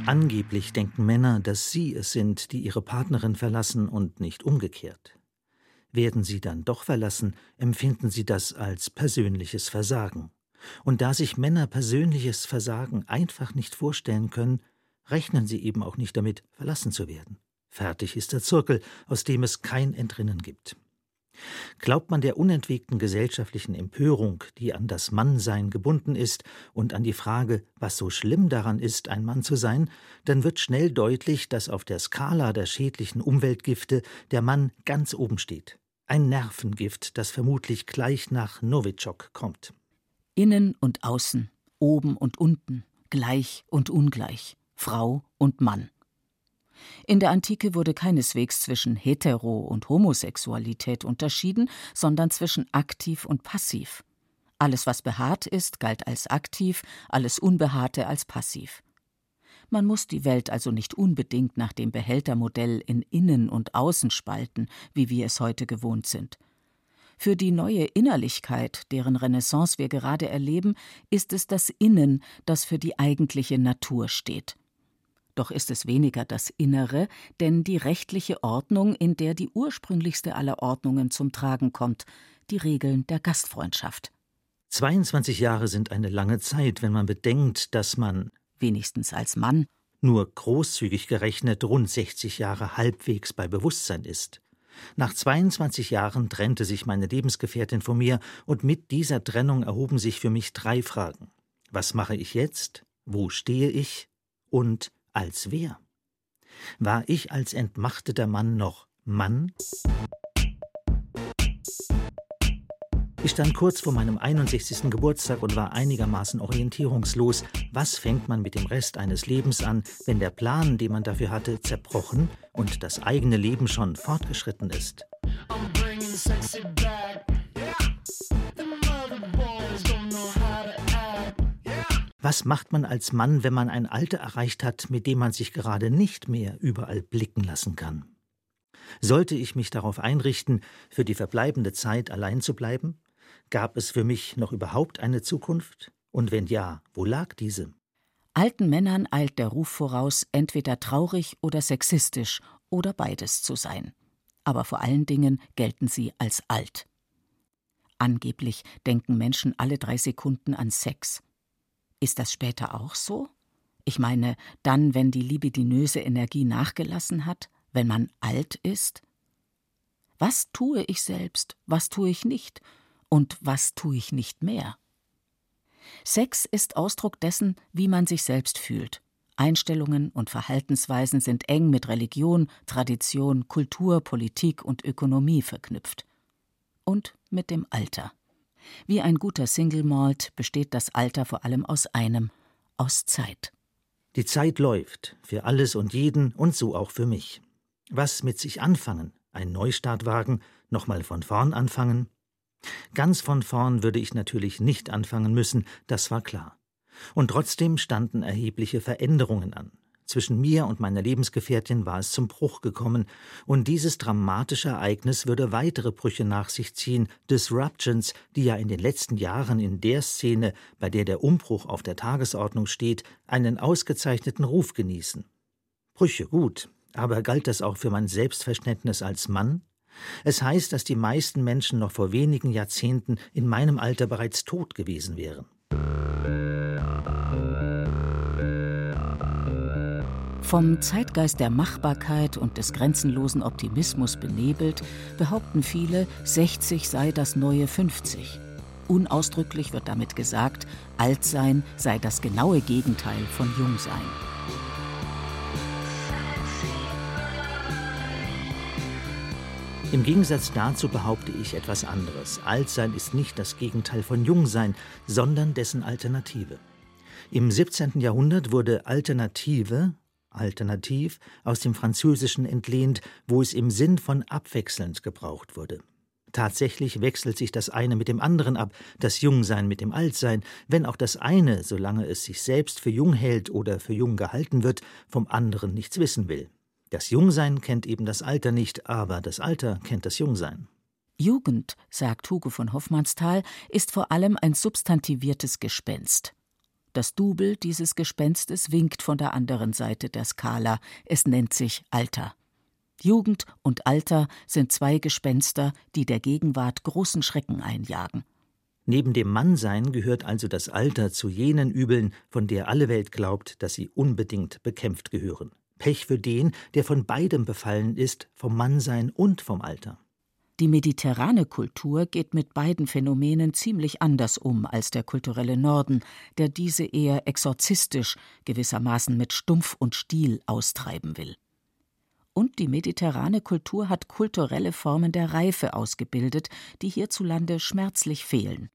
Angeblich denken Männer, dass sie es sind, die ihre Partnerin verlassen und nicht umgekehrt. Werden sie dann doch verlassen, empfinden sie das als persönliches Versagen. Und da sich Männer persönliches Versagen einfach nicht vorstellen können, rechnen sie eben auch nicht damit, verlassen zu werden. Fertig ist der Zirkel, aus dem es kein Entrinnen gibt. Glaubt man der unentwegten gesellschaftlichen Empörung, die an das Mannsein gebunden ist, und an die Frage, was so schlimm daran ist, ein Mann zu sein, dann wird schnell deutlich, dass auf der Skala der schädlichen Umweltgifte der Mann ganz oben steht. Ein Nervengift, das vermutlich gleich nach Novichok kommt.
Innen und außen, oben und unten, gleich und ungleich. Frau und Mann. In der Antike wurde keineswegs zwischen Hetero- und Homosexualität unterschieden, sondern zwischen aktiv und passiv. Alles, was behaart ist, galt als aktiv, alles Unbehaarte als passiv. Man muss die Welt also nicht unbedingt nach dem Behältermodell in Innen und Außen spalten, wie wir es heute gewohnt sind. Für die neue Innerlichkeit, deren Renaissance wir gerade erleben, ist es das Innen, das für die eigentliche Natur steht. Doch ist es weniger das Innere, denn die rechtliche Ordnung, in der die ursprünglichste aller Ordnungen zum Tragen kommt, die Regeln der Gastfreundschaft.
22 Jahre sind eine lange Zeit, wenn man bedenkt, dass man,
wenigstens als Mann,
nur großzügig gerechnet rund 60 Jahre halbwegs bei Bewusstsein ist. Nach 22 Jahren trennte sich meine Lebensgefährtin von mir, und mit dieser Trennung erhoben sich für mich drei Fragen. Was mache ich jetzt? Wo stehe ich? Und als wer? War ich als entmachteter Mann noch Mann? Ich stand kurz vor meinem 61. Geburtstag und war einigermaßen orientierungslos. Was fängt man mit dem Rest eines Lebens an, wenn der Plan, den man dafür hatte, zerbrochen und das eigene Leben schon fortgeschritten ist? Was macht man als Mann, wenn man ein Alter erreicht hat, mit dem man sich gerade nicht mehr überall blicken lassen kann? Sollte ich mich darauf einrichten, für die verbleibende Zeit allein zu bleiben? Gab es für mich noch überhaupt eine Zukunft? Und wenn ja, wo lag diese?
Alten Männern eilt der Ruf voraus, entweder traurig oder sexistisch oder beides zu sein. Aber vor allen Dingen gelten sie als alt. Angeblich denken Menschen alle drei Sekunden an Sex. Ist das später auch so? Ich meine, dann, wenn die libidinöse Energie nachgelassen hat, wenn man alt ist? Was tue ich selbst, was tue ich nicht und was tue ich nicht mehr? Sex ist Ausdruck dessen, wie man sich selbst fühlt. Einstellungen und Verhaltensweisen sind eng mit Religion, Tradition, Kultur, Politik und Ökonomie verknüpft. Und mit dem Alter. Wie ein guter Single Malt besteht das Alter vor allem aus einem, aus Zeit.
Die Zeit läuft, für alles und jeden und so auch für mich. Was mit sich anfangen, ein Neustart wagen, nochmal von vorn anfangen? Ganz von vorn würde ich natürlich nicht anfangen müssen, das war klar. Und trotzdem standen erhebliche Veränderungen an. Zwischen mir und meiner Lebensgefährtin war es zum Bruch gekommen, und dieses dramatische Ereignis würde weitere Brüche nach sich ziehen, Disruptions, die ja in den letzten Jahren in der Szene, bei der der Umbruch auf der Tagesordnung steht, einen ausgezeichneten Ruf genießen. Brüche gut, aber galt das auch für mein Selbstverständnis als Mann? Es heißt, dass die meisten Menschen noch vor wenigen Jahrzehnten in meinem Alter bereits tot gewesen wären.
Vom Zeitgeist der Machbarkeit und des grenzenlosen Optimismus benebelt, behaupten viele, 60 sei das neue 50. Unausdrücklich wird damit gesagt, Altsein sei das genaue Gegenteil von Jungsein.
Im Gegensatz dazu behaupte ich etwas anderes. Altsein ist nicht das Gegenteil von Jungsein, sondern dessen Alternative. Im 17. Jahrhundert wurde Alternative alternativ aus dem Französischen entlehnt, wo es im Sinn von abwechselnd gebraucht wurde. Tatsächlich wechselt sich das eine mit dem anderen ab, das Jungsein mit dem Altsein, wenn auch das eine, solange es sich selbst für jung hält oder für jung gehalten wird, vom anderen nichts wissen will. Das Jungsein kennt eben das Alter nicht, aber das Alter kennt das Jungsein.
Jugend, sagt Hugo von Hoffmannsthal, ist vor allem ein substantiviertes Gespenst. Das Double dieses Gespenstes winkt von der anderen Seite der Skala. Es nennt sich Alter. Jugend und Alter sind zwei Gespenster, die der Gegenwart großen Schrecken einjagen.
Neben dem Mannsein gehört also das Alter zu jenen Übeln, von der alle Welt glaubt, dass sie unbedingt bekämpft gehören. Pech für den, der von beidem befallen ist, vom Mannsein und vom Alter.
Die mediterrane Kultur geht mit beiden Phänomenen ziemlich anders um als der kulturelle Norden, der diese eher exorzistisch, gewissermaßen mit Stumpf und Stiel austreiben will. Und die mediterrane Kultur hat kulturelle Formen der Reife ausgebildet, die hierzulande schmerzlich fehlen.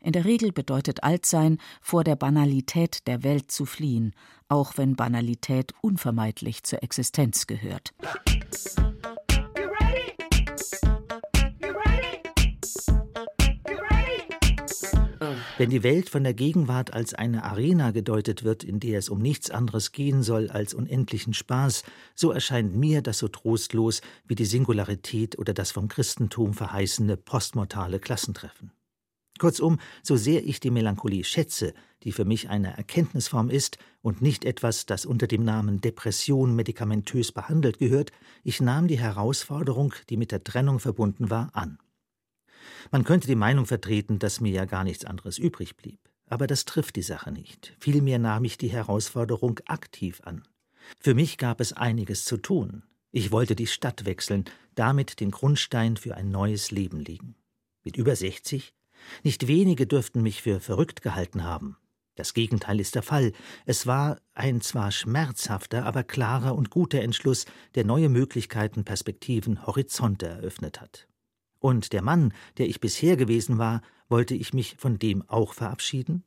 In der Regel bedeutet Altsein, vor der Banalität der Welt zu fliehen, auch wenn Banalität unvermeidlich zur Existenz gehört.
Wenn die Welt von der Gegenwart als eine Arena gedeutet wird, in der es um nichts anderes gehen soll als unendlichen Spaß, so erscheint mir das so trostlos wie die Singularität oder das vom Christentum verheißene postmortale Klassentreffen. Kurzum, so sehr ich die Melancholie schätze, die für mich eine Erkenntnisform ist und nicht etwas, das unter dem Namen Depression medikamentös behandelt gehört, ich nahm die Herausforderung, die mit der Trennung verbunden war, an. Man könnte die Meinung vertreten, dass mir ja gar nichts anderes übrig blieb. Aber das trifft die Sache nicht. Vielmehr nahm ich die Herausforderung aktiv an. Für mich gab es einiges zu tun. Ich wollte die Stadt wechseln, damit den Grundstein für ein neues Leben legen. Mit über 60? Nicht wenige dürften mich für verrückt gehalten haben. Das Gegenteil ist der Fall. Es war ein zwar schmerzhafter, aber klarer und guter Entschluss, der neue Möglichkeiten, Perspektiven, Horizonte eröffnet hat. Und der Mann, der ich bisher gewesen war, wollte ich mich von dem auch verabschieden?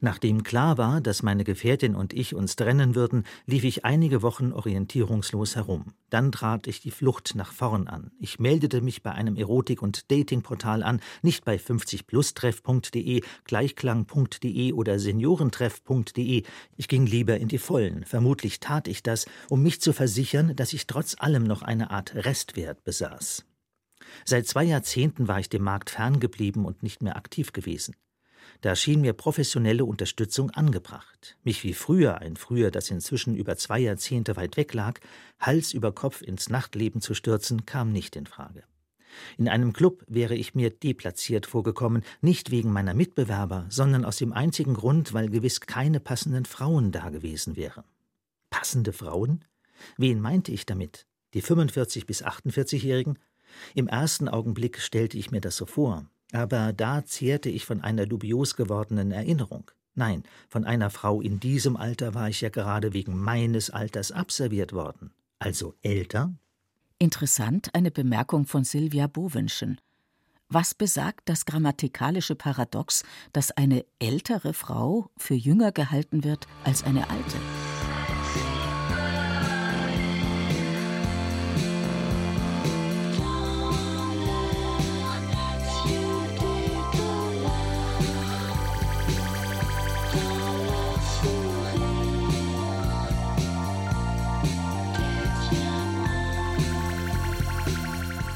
Nachdem klar war, dass meine Gefährtin und ich uns trennen würden, lief ich einige Wochen orientierungslos herum. Dann trat ich die Flucht nach vorn an. Ich meldete mich bei einem Erotik- und Datingportal an, nicht bei 50plustreff.de, gleichklang.de oder seniorentreff.de. Ich ging lieber in die Vollen. Vermutlich tat ich das, um mich zu versichern, dass ich trotz allem noch eine Art Restwert besaß. Seit zwei Jahrzehnten war ich dem Markt ferngeblieben und nicht mehr aktiv gewesen. Da schien mir professionelle Unterstützung angebracht. Mich wie früher, ein Früher, das inzwischen über zwei Jahrzehnte weit weg lag, Hals über Kopf ins Nachtleben zu stürzen, kam nicht in Frage. In einem Club wäre ich mir deplatziert vorgekommen, nicht wegen meiner Mitbewerber, sondern aus dem einzigen Grund, weil gewiss keine passenden Frauen da gewesen wären. Passende Frauen? Wen meinte ich damit? Die 45 bis 48-Jährigen? Im ersten Augenblick stellte ich mir das so vor, aber da zehrte ich von einer dubios gewordenen Erinnerung. Nein, von einer Frau in diesem Alter war ich ja gerade wegen meines Alters abserviert worden. Also älter?
Interessant eine Bemerkung von Silvia Bowenschen. Was besagt das grammatikalische Paradox, dass eine ältere Frau für jünger gehalten wird als eine alte?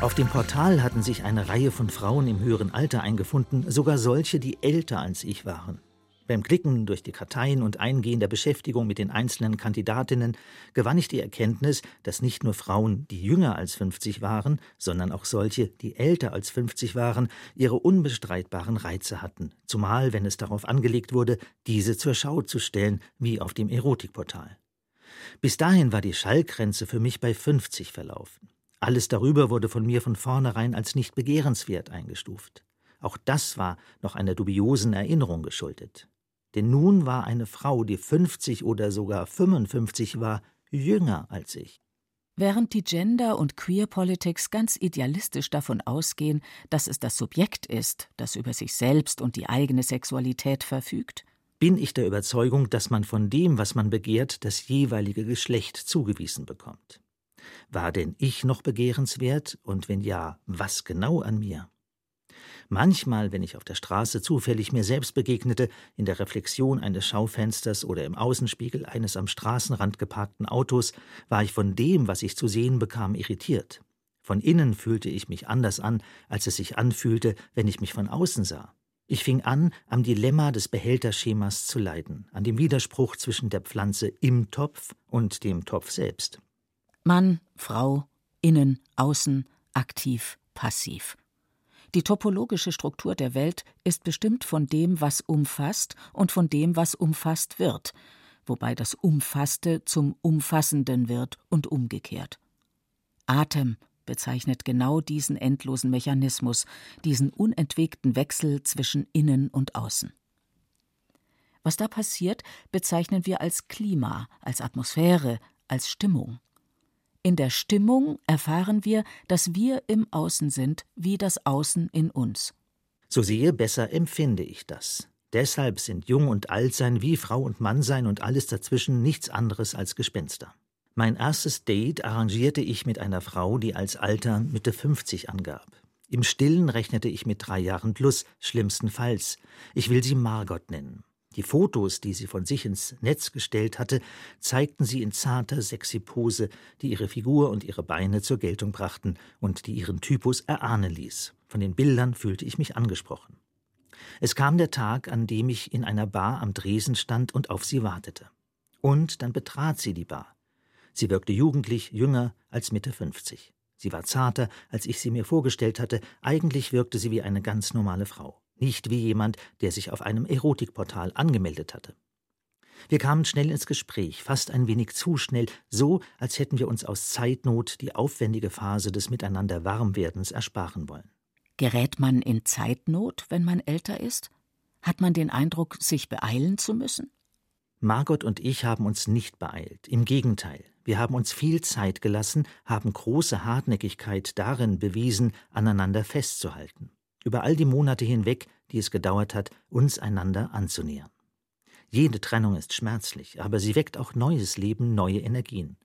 Auf dem Portal hatten sich eine Reihe von Frauen im höheren Alter eingefunden, sogar solche, die älter als ich waren. Beim Klicken durch die Karteien und Eingehen der Beschäftigung mit den einzelnen Kandidatinnen gewann ich die Erkenntnis, dass nicht nur Frauen, die jünger als 50 waren, sondern auch solche, die älter als 50 waren, ihre unbestreitbaren Reize hatten, zumal wenn es darauf angelegt wurde, diese zur Schau zu stellen, wie auf dem Erotikportal. Bis dahin war die Schallgrenze für mich bei 50 verlaufen. Alles darüber wurde von mir von vornherein als nicht begehrenswert eingestuft. Auch das war noch einer dubiosen Erinnerung geschuldet. Denn nun war eine Frau, die 50 oder sogar 55 war, jünger als ich.
Während die Gender- und Queer-Politics ganz idealistisch davon ausgehen, dass es das Subjekt ist, das über sich selbst und die eigene Sexualität verfügt,
bin ich der Überzeugung, dass man von dem, was man begehrt, das jeweilige Geschlecht zugewiesen bekommt. War denn ich noch begehrenswert und wenn ja, was genau an mir? Manchmal, wenn ich auf der Straße zufällig mir selbst begegnete, in der Reflexion eines Schaufensters oder im Außenspiegel eines am Straßenrand geparkten Autos, war ich von dem, was ich zu sehen bekam, irritiert. Von innen fühlte ich mich anders an, als es sich anfühlte, wenn ich mich von außen sah. Ich fing an, am Dilemma des Behälterschemas zu leiden, an dem Widerspruch zwischen der Pflanze im Topf und dem Topf selbst.
Mann, Frau, innen, außen, aktiv, passiv. Die topologische Struktur der Welt ist bestimmt von dem, was umfasst und von dem, was umfasst wird, wobei das Umfasste zum Umfassenden wird und umgekehrt. Atem bezeichnet genau diesen endlosen Mechanismus, diesen unentwegten Wechsel zwischen innen und außen. Was da passiert, bezeichnen wir als Klima, als Atmosphäre, als Stimmung. In der Stimmung erfahren wir, dass wir im Außen sind, wie das Außen in uns.
So sehe, besser empfinde ich das. Deshalb sind Jung und Altsein wie Frau und Mannsein und alles dazwischen nichts anderes als Gespenster. Mein erstes Date arrangierte ich mit einer Frau, die als Alter Mitte 50 angab. Im Stillen rechnete ich mit drei Jahren plus, schlimmstenfalls. Ich will sie Margot nennen. Die Fotos, die sie von sich ins Netz gestellt hatte, zeigten sie in zarter, sexy Pose, die ihre Figur und ihre Beine zur Geltung brachten und die ihren Typus erahnen ließ. Von den Bildern fühlte ich mich angesprochen. Es kam der Tag, an dem ich in einer Bar am Dresen stand und auf sie wartete. Und dann betrat sie die Bar. Sie wirkte jugendlich, jünger als Mitte 50. Sie war zarter, als ich sie mir vorgestellt hatte, eigentlich wirkte sie wie eine ganz normale Frau nicht wie jemand, der sich auf einem Erotikportal angemeldet hatte. Wir kamen schnell ins Gespräch, fast ein wenig zu schnell, so als hätten wir uns aus Zeitnot die aufwendige Phase des Miteinander Warmwerdens ersparen wollen.
Gerät man in Zeitnot, wenn man älter ist? Hat man den Eindruck, sich beeilen zu müssen?
Margot und ich haben uns nicht beeilt. Im Gegenteil, wir haben uns viel Zeit gelassen, haben große Hartnäckigkeit darin bewiesen, aneinander festzuhalten über all die Monate hinweg, die es gedauert hat, uns einander anzunähern. Jede Trennung ist schmerzlich, aber sie weckt auch neues Leben, neue Energien.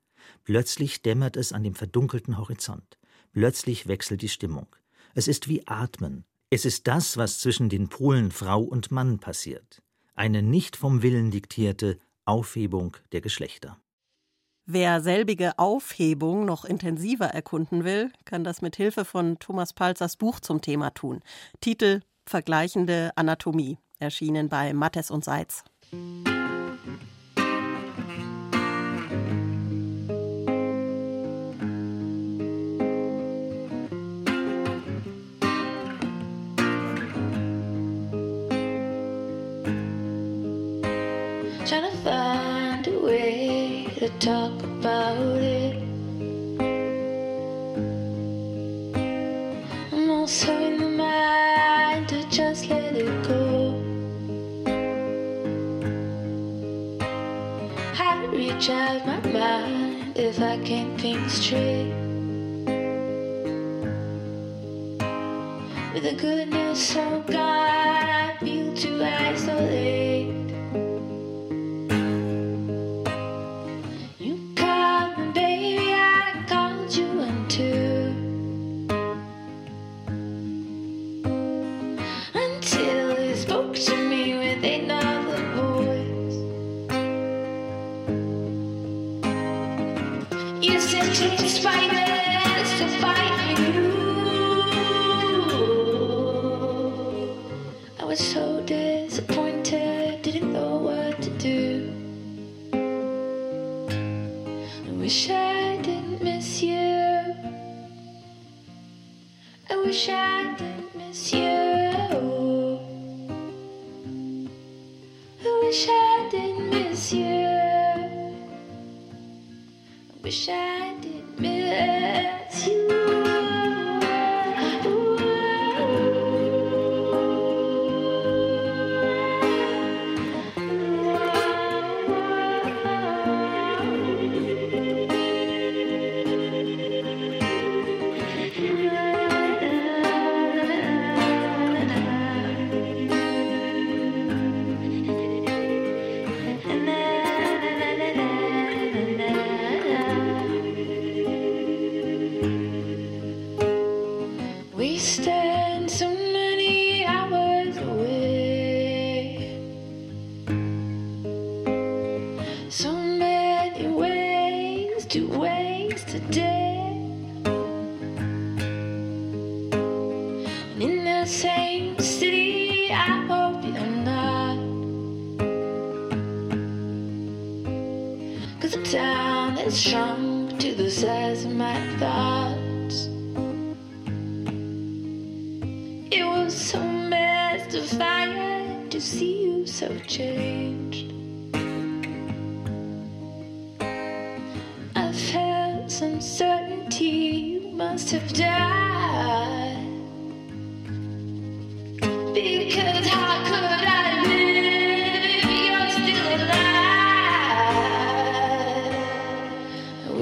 Plötzlich dämmert es an dem verdunkelten Horizont. Plötzlich wechselt die Stimmung. Es ist wie Atmen. Es ist das, was zwischen den Polen Frau und Mann passiert. Eine nicht vom Willen diktierte Aufhebung der Geschlechter.
Wer selbige Aufhebung noch intensiver erkunden will, kann das mit Hilfe von Thomas Palzers Buch zum Thema tun. Titel Vergleichende Anatomie, erschienen bei Mattes und Seitz. talk about it. I'm also in the mind to just let it go.
I reach out my mind if I can't think straight. With the goodness of God.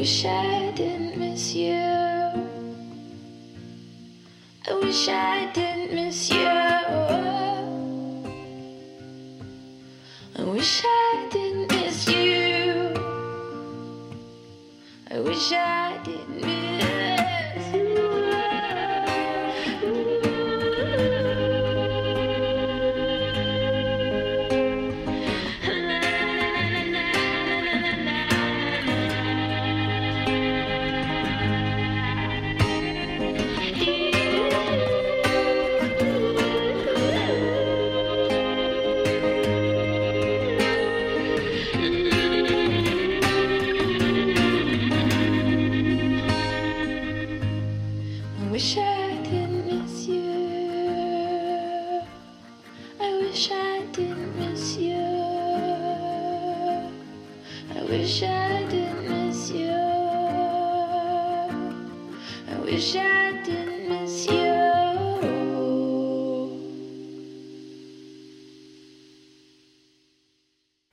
Wish I didn't miss you. I wish I didn't miss you. I wish I didn't miss you. I wish I didn't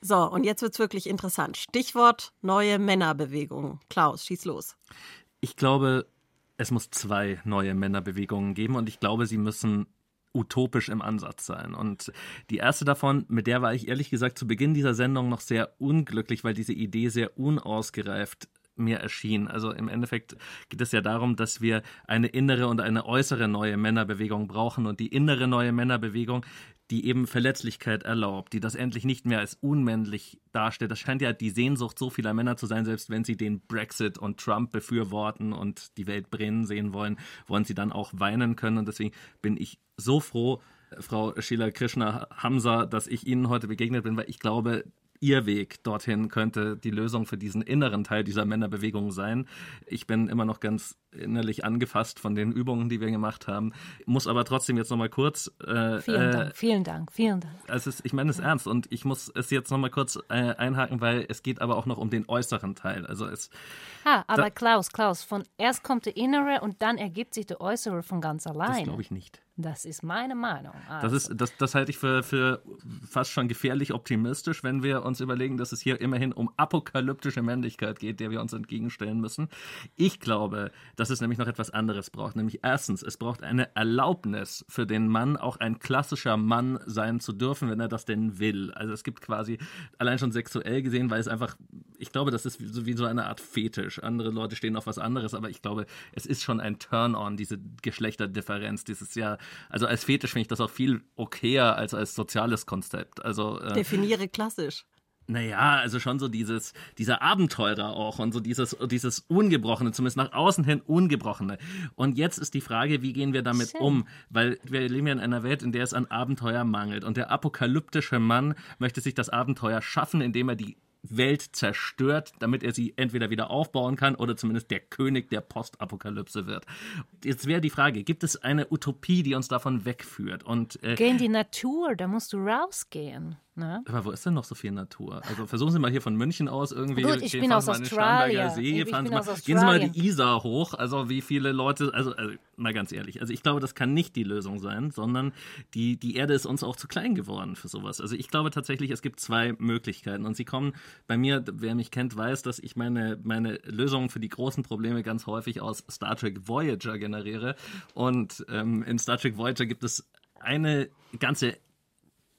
So,
und jetzt wird's wirklich interessant. Stichwort neue Männerbewegung. Klaus, schieß los.
Ich glaube, es muss zwei neue Männerbewegungen geben und ich glaube, sie müssen utopisch im Ansatz sein. Und die erste davon, mit der war ich ehrlich gesagt zu Beginn dieser Sendung noch sehr unglücklich, weil diese Idee sehr unausgereift mir erschien. Also im Endeffekt geht es ja darum, dass wir eine innere und eine äußere neue Männerbewegung brauchen und die innere neue Männerbewegung, die eben Verletzlichkeit erlaubt, die das endlich nicht mehr als unmännlich darstellt. Das scheint ja die Sehnsucht so vieler Männer zu sein, selbst wenn sie den Brexit und Trump befürworten und die Welt brennen sehen wollen, wollen sie dann auch weinen können. Und deswegen bin ich so froh, Frau Sheila Krishna Hamza, dass ich Ihnen heute begegnet bin, weil ich glaube, Ihr Weg dorthin könnte die Lösung für diesen inneren Teil dieser Männerbewegung sein. Ich bin immer noch ganz innerlich angefasst von den Übungen, die wir gemacht haben. Muss aber trotzdem jetzt nochmal kurz.
Äh, vielen Dank, vielen Dank, vielen Dank.
Also ich meine es ernst und ich muss es jetzt nochmal kurz äh, einhaken, weil es geht aber auch noch um den äußeren Teil. Also es.
Ah, aber Klaus, Klaus, von erst kommt der innere und dann ergibt sich der äußere von ganz allein. Das
glaube ich nicht.
Das ist meine Meinung.
Also. Das, ist, das, das halte ich für, für fast schon gefährlich optimistisch, wenn wir uns überlegen, dass es hier immerhin um apokalyptische Männlichkeit geht, der wir uns entgegenstellen müssen. Ich glaube, dass es nämlich noch etwas anderes braucht. Nämlich erstens, es braucht eine Erlaubnis für den Mann, auch ein klassischer Mann sein zu dürfen, wenn er das denn will. Also es gibt quasi, allein schon sexuell gesehen, weil es einfach, ich glaube, das ist wie so eine Art Fetisch. Andere Leute stehen auf was anderes, aber ich glaube, es ist schon ein Turn-on, diese Geschlechterdifferenz, dieses ja also als Fetisch finde ich das auch viel okayer als als soziales Konzept. Also
äh, definiere klassisch.
Naja, also schon so dieses, dieser Abenteurer auch und so dieses, dieses Ungebrochene, zumindest nach außen hin Ungebrochene. Und jetzt ist die Frage, wie gehen wir damit Schön. um? Weil wir leben ja in einer Welt, in der es an Abenteuer mangelt. Und der apokalyptische Mann möchte sich das Abenteuer schaffen, indem er die Welt zerstört, damit er sie entweder wieder aufbauen kann oder zumindest der König der Postapokalypse wird. Jetzt wäre die Frage, gibt es eine Utopie, die uns davon wegführt? Und,
äh, Geh in die Natur, da musst du rausgehen. Ne?
Aber wo ist denn noch so viel Natur? Also versuchen Sie mal hier von München aus irgendwie.
Gut, ich bin aus Australien.
See, ich fahren Sie mal, Gehen Sie mal die Isar hoch. Also wie viele Leute, also, also, mal ganz ehrlich, also ich glaube, das kann nicht die Lösung sein, sondern die, die Erde ist uns auch zu klein geworden für sowas. Also ich glaube tatsächlich, es gibt zwei Möglichkeiten und sie kommen bei mir, wer mich kennt, weiß, dass ich meine, meine Lösungen für die großen Probleme ganz häufig aus Star Trek Voyager generiere. Und ähm, in Star Trek Voyager gibt es eine ganze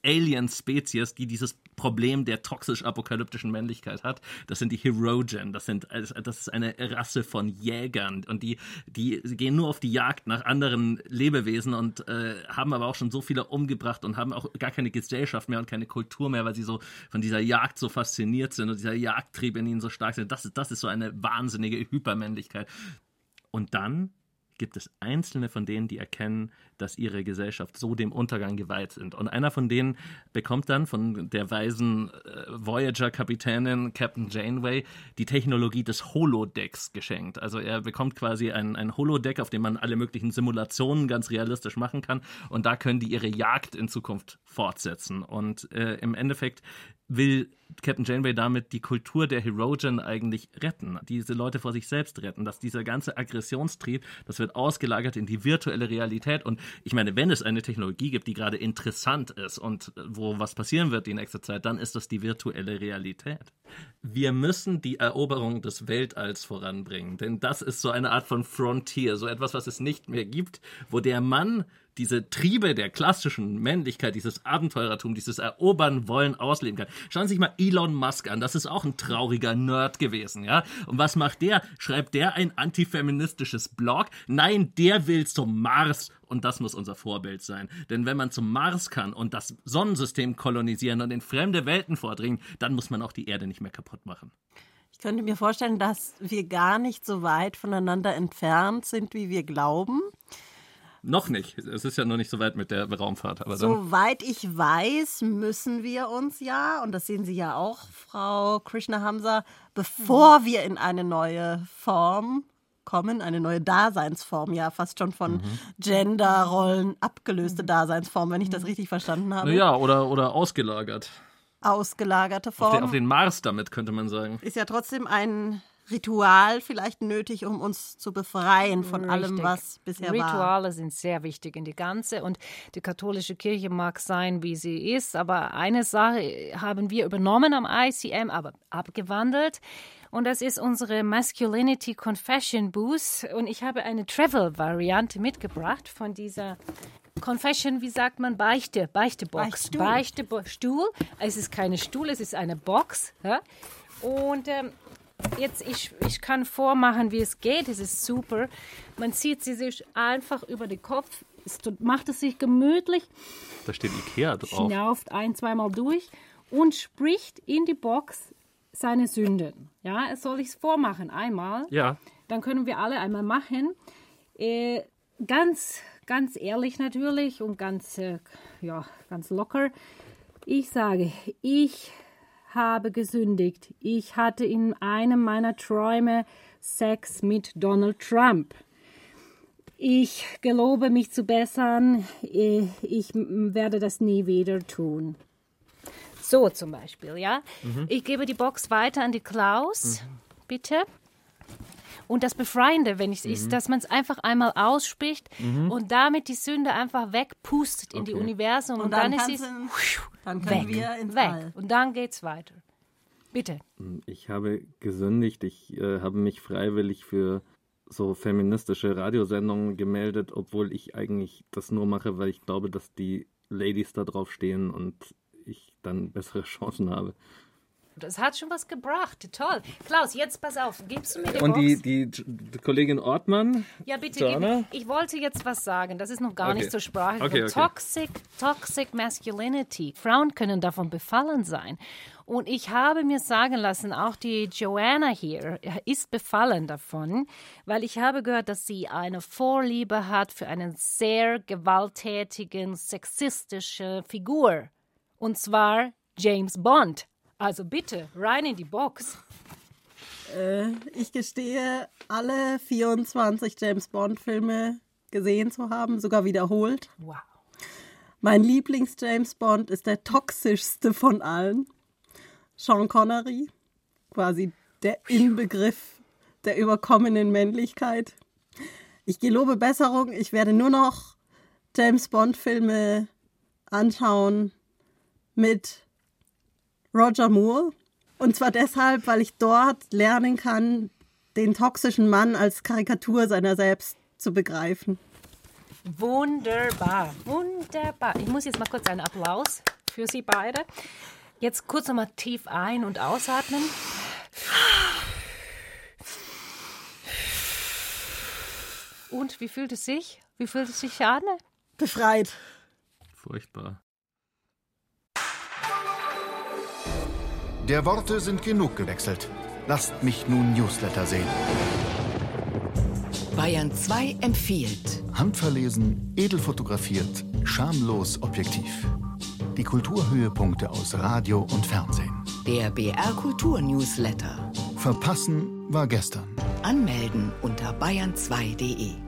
Alien-Spezies, die dieses Problem der toxisch-apokalyptischen Männlichkeit hat. Das sind die Herogen. Das, sind, das ist eine Rasse von Jägern und die, die gehen nur auf die Jagd nach anderen Lebewesen und äh, haben aber auch schon so viele umgebracht und haben auch gar keine Gesellschaft mehr und keine Kultur mehr, weil sie so von dieser Jagd so fasziniert sind und dieser Jagdtrieb in ihnen so stark sind. Das ist, das ist so eine wahnsinnige Hypermännlichkeit. Und dann gibt es einzelne von denen, die erkennen, dass ihre Gesellschaft so dem Untergang geweiht sind. Und einer von denen bekommt dann von der weisen äh, Voyager-Kapitänin Captain Janeway die Technologie des Holodecks geschenkt. Also er bekommt quasi ein, ein Holodeck, auf dem man alle möglichen Simulationen ganz realistisch machen kann. Und da können die ihre Jagd in Zukunft fortsetzen. Und äh, im Endeffekt will Captain Janeway damit die Kultur der Herogen eigentlich retten, diese Leute vor sich selbst retten, dass dieser ganze Aggressionstrieb, das wird ausgelagert in die virtuelle Realität und ich meine, wenn es eine Technologie gibt, die gerade interessant ist und wo was passieren wird die nächste Zeit, dann ist das die virtuelle Realität. Wir müssen die Eroberung des Weltalls voranbringen, denn das ist so eine Art von Frontier, so etwas, was es nicht mehr gibt, wo der Mann diese Triebe der klassischen Männlichkeit, dieses Abenteurertum, dieses Erobern wollen ausleben kann. Schauen Sie sich mal Elon Musk an. Das ist auch ein trauriger Nerd gewesen, ja? Und was macht der? Schreibt der ein antifeministisches Blog? Nein, der will zum Mars. Und das muss unser Vorbild sein. Denn wenn man zum Mars kann und das Sonnensystem kolonisieren und in fremde Welten vordringen, dann muss man auch die Erde nicht mehr kaputt machen.
Ich könnte mir vorstellen, dass wir gar nicht so weit voneinander entfernt sind, wie wir glauben.
Noch nicht. Es ist ja noch nicht so weit mit der Raumfahrt.
Aber Soweit ich weiß, müssen wir uns ja, und das sehen Sie ja auch, Frau Krishna Hamza, bevor wir in eine neue Form kommen, eine neue Daseinsform, ja, fast schon von mhm. Genderrollen abgelöste Daseinsform, wenn ich das richtig verstanden habe.
Ja, oder, oder ausgelagert.
Ausgelagerte Form.
Auf den, auf den Mars damit, könnte man sagen.
Ist ja trotzdem ein Ritual vielleicht nötig, um uns zu befreien von Richtig. allem, was bisher
Rituale
war.
Rituale sind sehr wichtig in die ganze und die katholische Kirche mag sein, wie sie ist, aber eine Sache haben wir übernommen am ICM, aber abgewandelt. Und das ist unsere Masculinity Confession Booth. Und ich habe eine Travel-Variante mitgebracht von dieser Confession, wie sagt man, Beichte, Beichtebox. Beichtstuhl. Beichtstuhl. Es ist keine Stuhl, es ist eine Box. Ja? Und ähm, jetzt, ich, ich kann vormachen, wie es geht. Es ist super. Man zieht sie sich einfach über den Kopf, es macht es sich gemütlich.
Da steht Ikea drauf.
Schnauft ein, zweimal durch und spricht in die Box seine Sünden. Ja, soll ich es vormachen? Einmal.
Ja.
Dann können wir alle einmal machen. Äh, ganz, ganz ehrlich natürlich und ganz, äh, ja, ganz locker. Ich sage, ich habe gesündigt. Ich hatte in einem meiner Träume Sex mit Donald Trump. Ich gelobe mich zu bessern. Ich werde das nie wieder tun. So zum Beispiel, ja. Mhm. Ich gebe die Box weiter an die Klaus, mhm. bitte. Und das Befreiende, wenn ich mhm. ist, dass man es einfach einmal ausspricht mhm. und damit die Sünde einfach wegpustet okay. in die Universum und, und dann, dann, ist es
dann weg, wir ins
weg. All. Und dann geht's weiter. Bitte.
Ich habe gesündigt. Ich äh, habe mich freiwillig für so feministische Radiosendungen gemeldet, obwohl ich eigentlich das nur mache, weil ich glaube, dass die Ladies da drauf stehen und ich dann bessere Chancen habe.
Das hat schon was gebracht. Toll. Klaus, jetzt pass auf. Gibst du mir die
Und
Box?
Die, die, die Kollegin Ortmann?
Ja, bitte. Ich, ich, wollte jetzt was sagen. Das ist noch gar okay. nicht zur Sprache okay, okay. Toxic, toxic Masculinity. Frauen können davon befallen sein. Und ich habe mir sagen lassen, auch die Joanna hier ist befallen davon, weil ich habe gehört, dass sie eine Vorliebe hat für eine sehr gewalttätigen, sexistische Figur. Und zwar James Bond. Also bitte, rein in die Box.
Äh, ich gestehe, alle 24 James Bond-Filme gesehen zu haben, sogar wiederholt.
Wow.
Mein Lieblings-James Bond ist der toxischste von allen. Sean Connery, quasi der Inbegriff der überkommenen Männlichkeit. Ich gelobe Besserung, ich werde nur noch James Bond-Filme anschauen mit Roger Moore. Und zwar deshalb, weil ich dort lernen kann, den toxischen Mann als Karikatur seiner selbst zu begreifen.
Wunderbar, wunderbar. Ich muss jetzt mal kurz einen Applaus für Sie beide. Jetzt kurz nochmal tief ein- und ausatmen. Und wie fühlt es sich? Wie fühlt es sich an?
Befreit.
Furchtbar.
Der Worte sind genug gewechselt. Lasst mich nun Newsletter sehen.
Bayern 2 empfiehlt.
Handverlesen, edel fotografiert, schamlos objektiv. Die Kulturhöhepunkte aus Radio und Fernsehen.
Der BR Kultur Newsletter.
Verpassen war gestern.
Anmelden unter bayern2.de.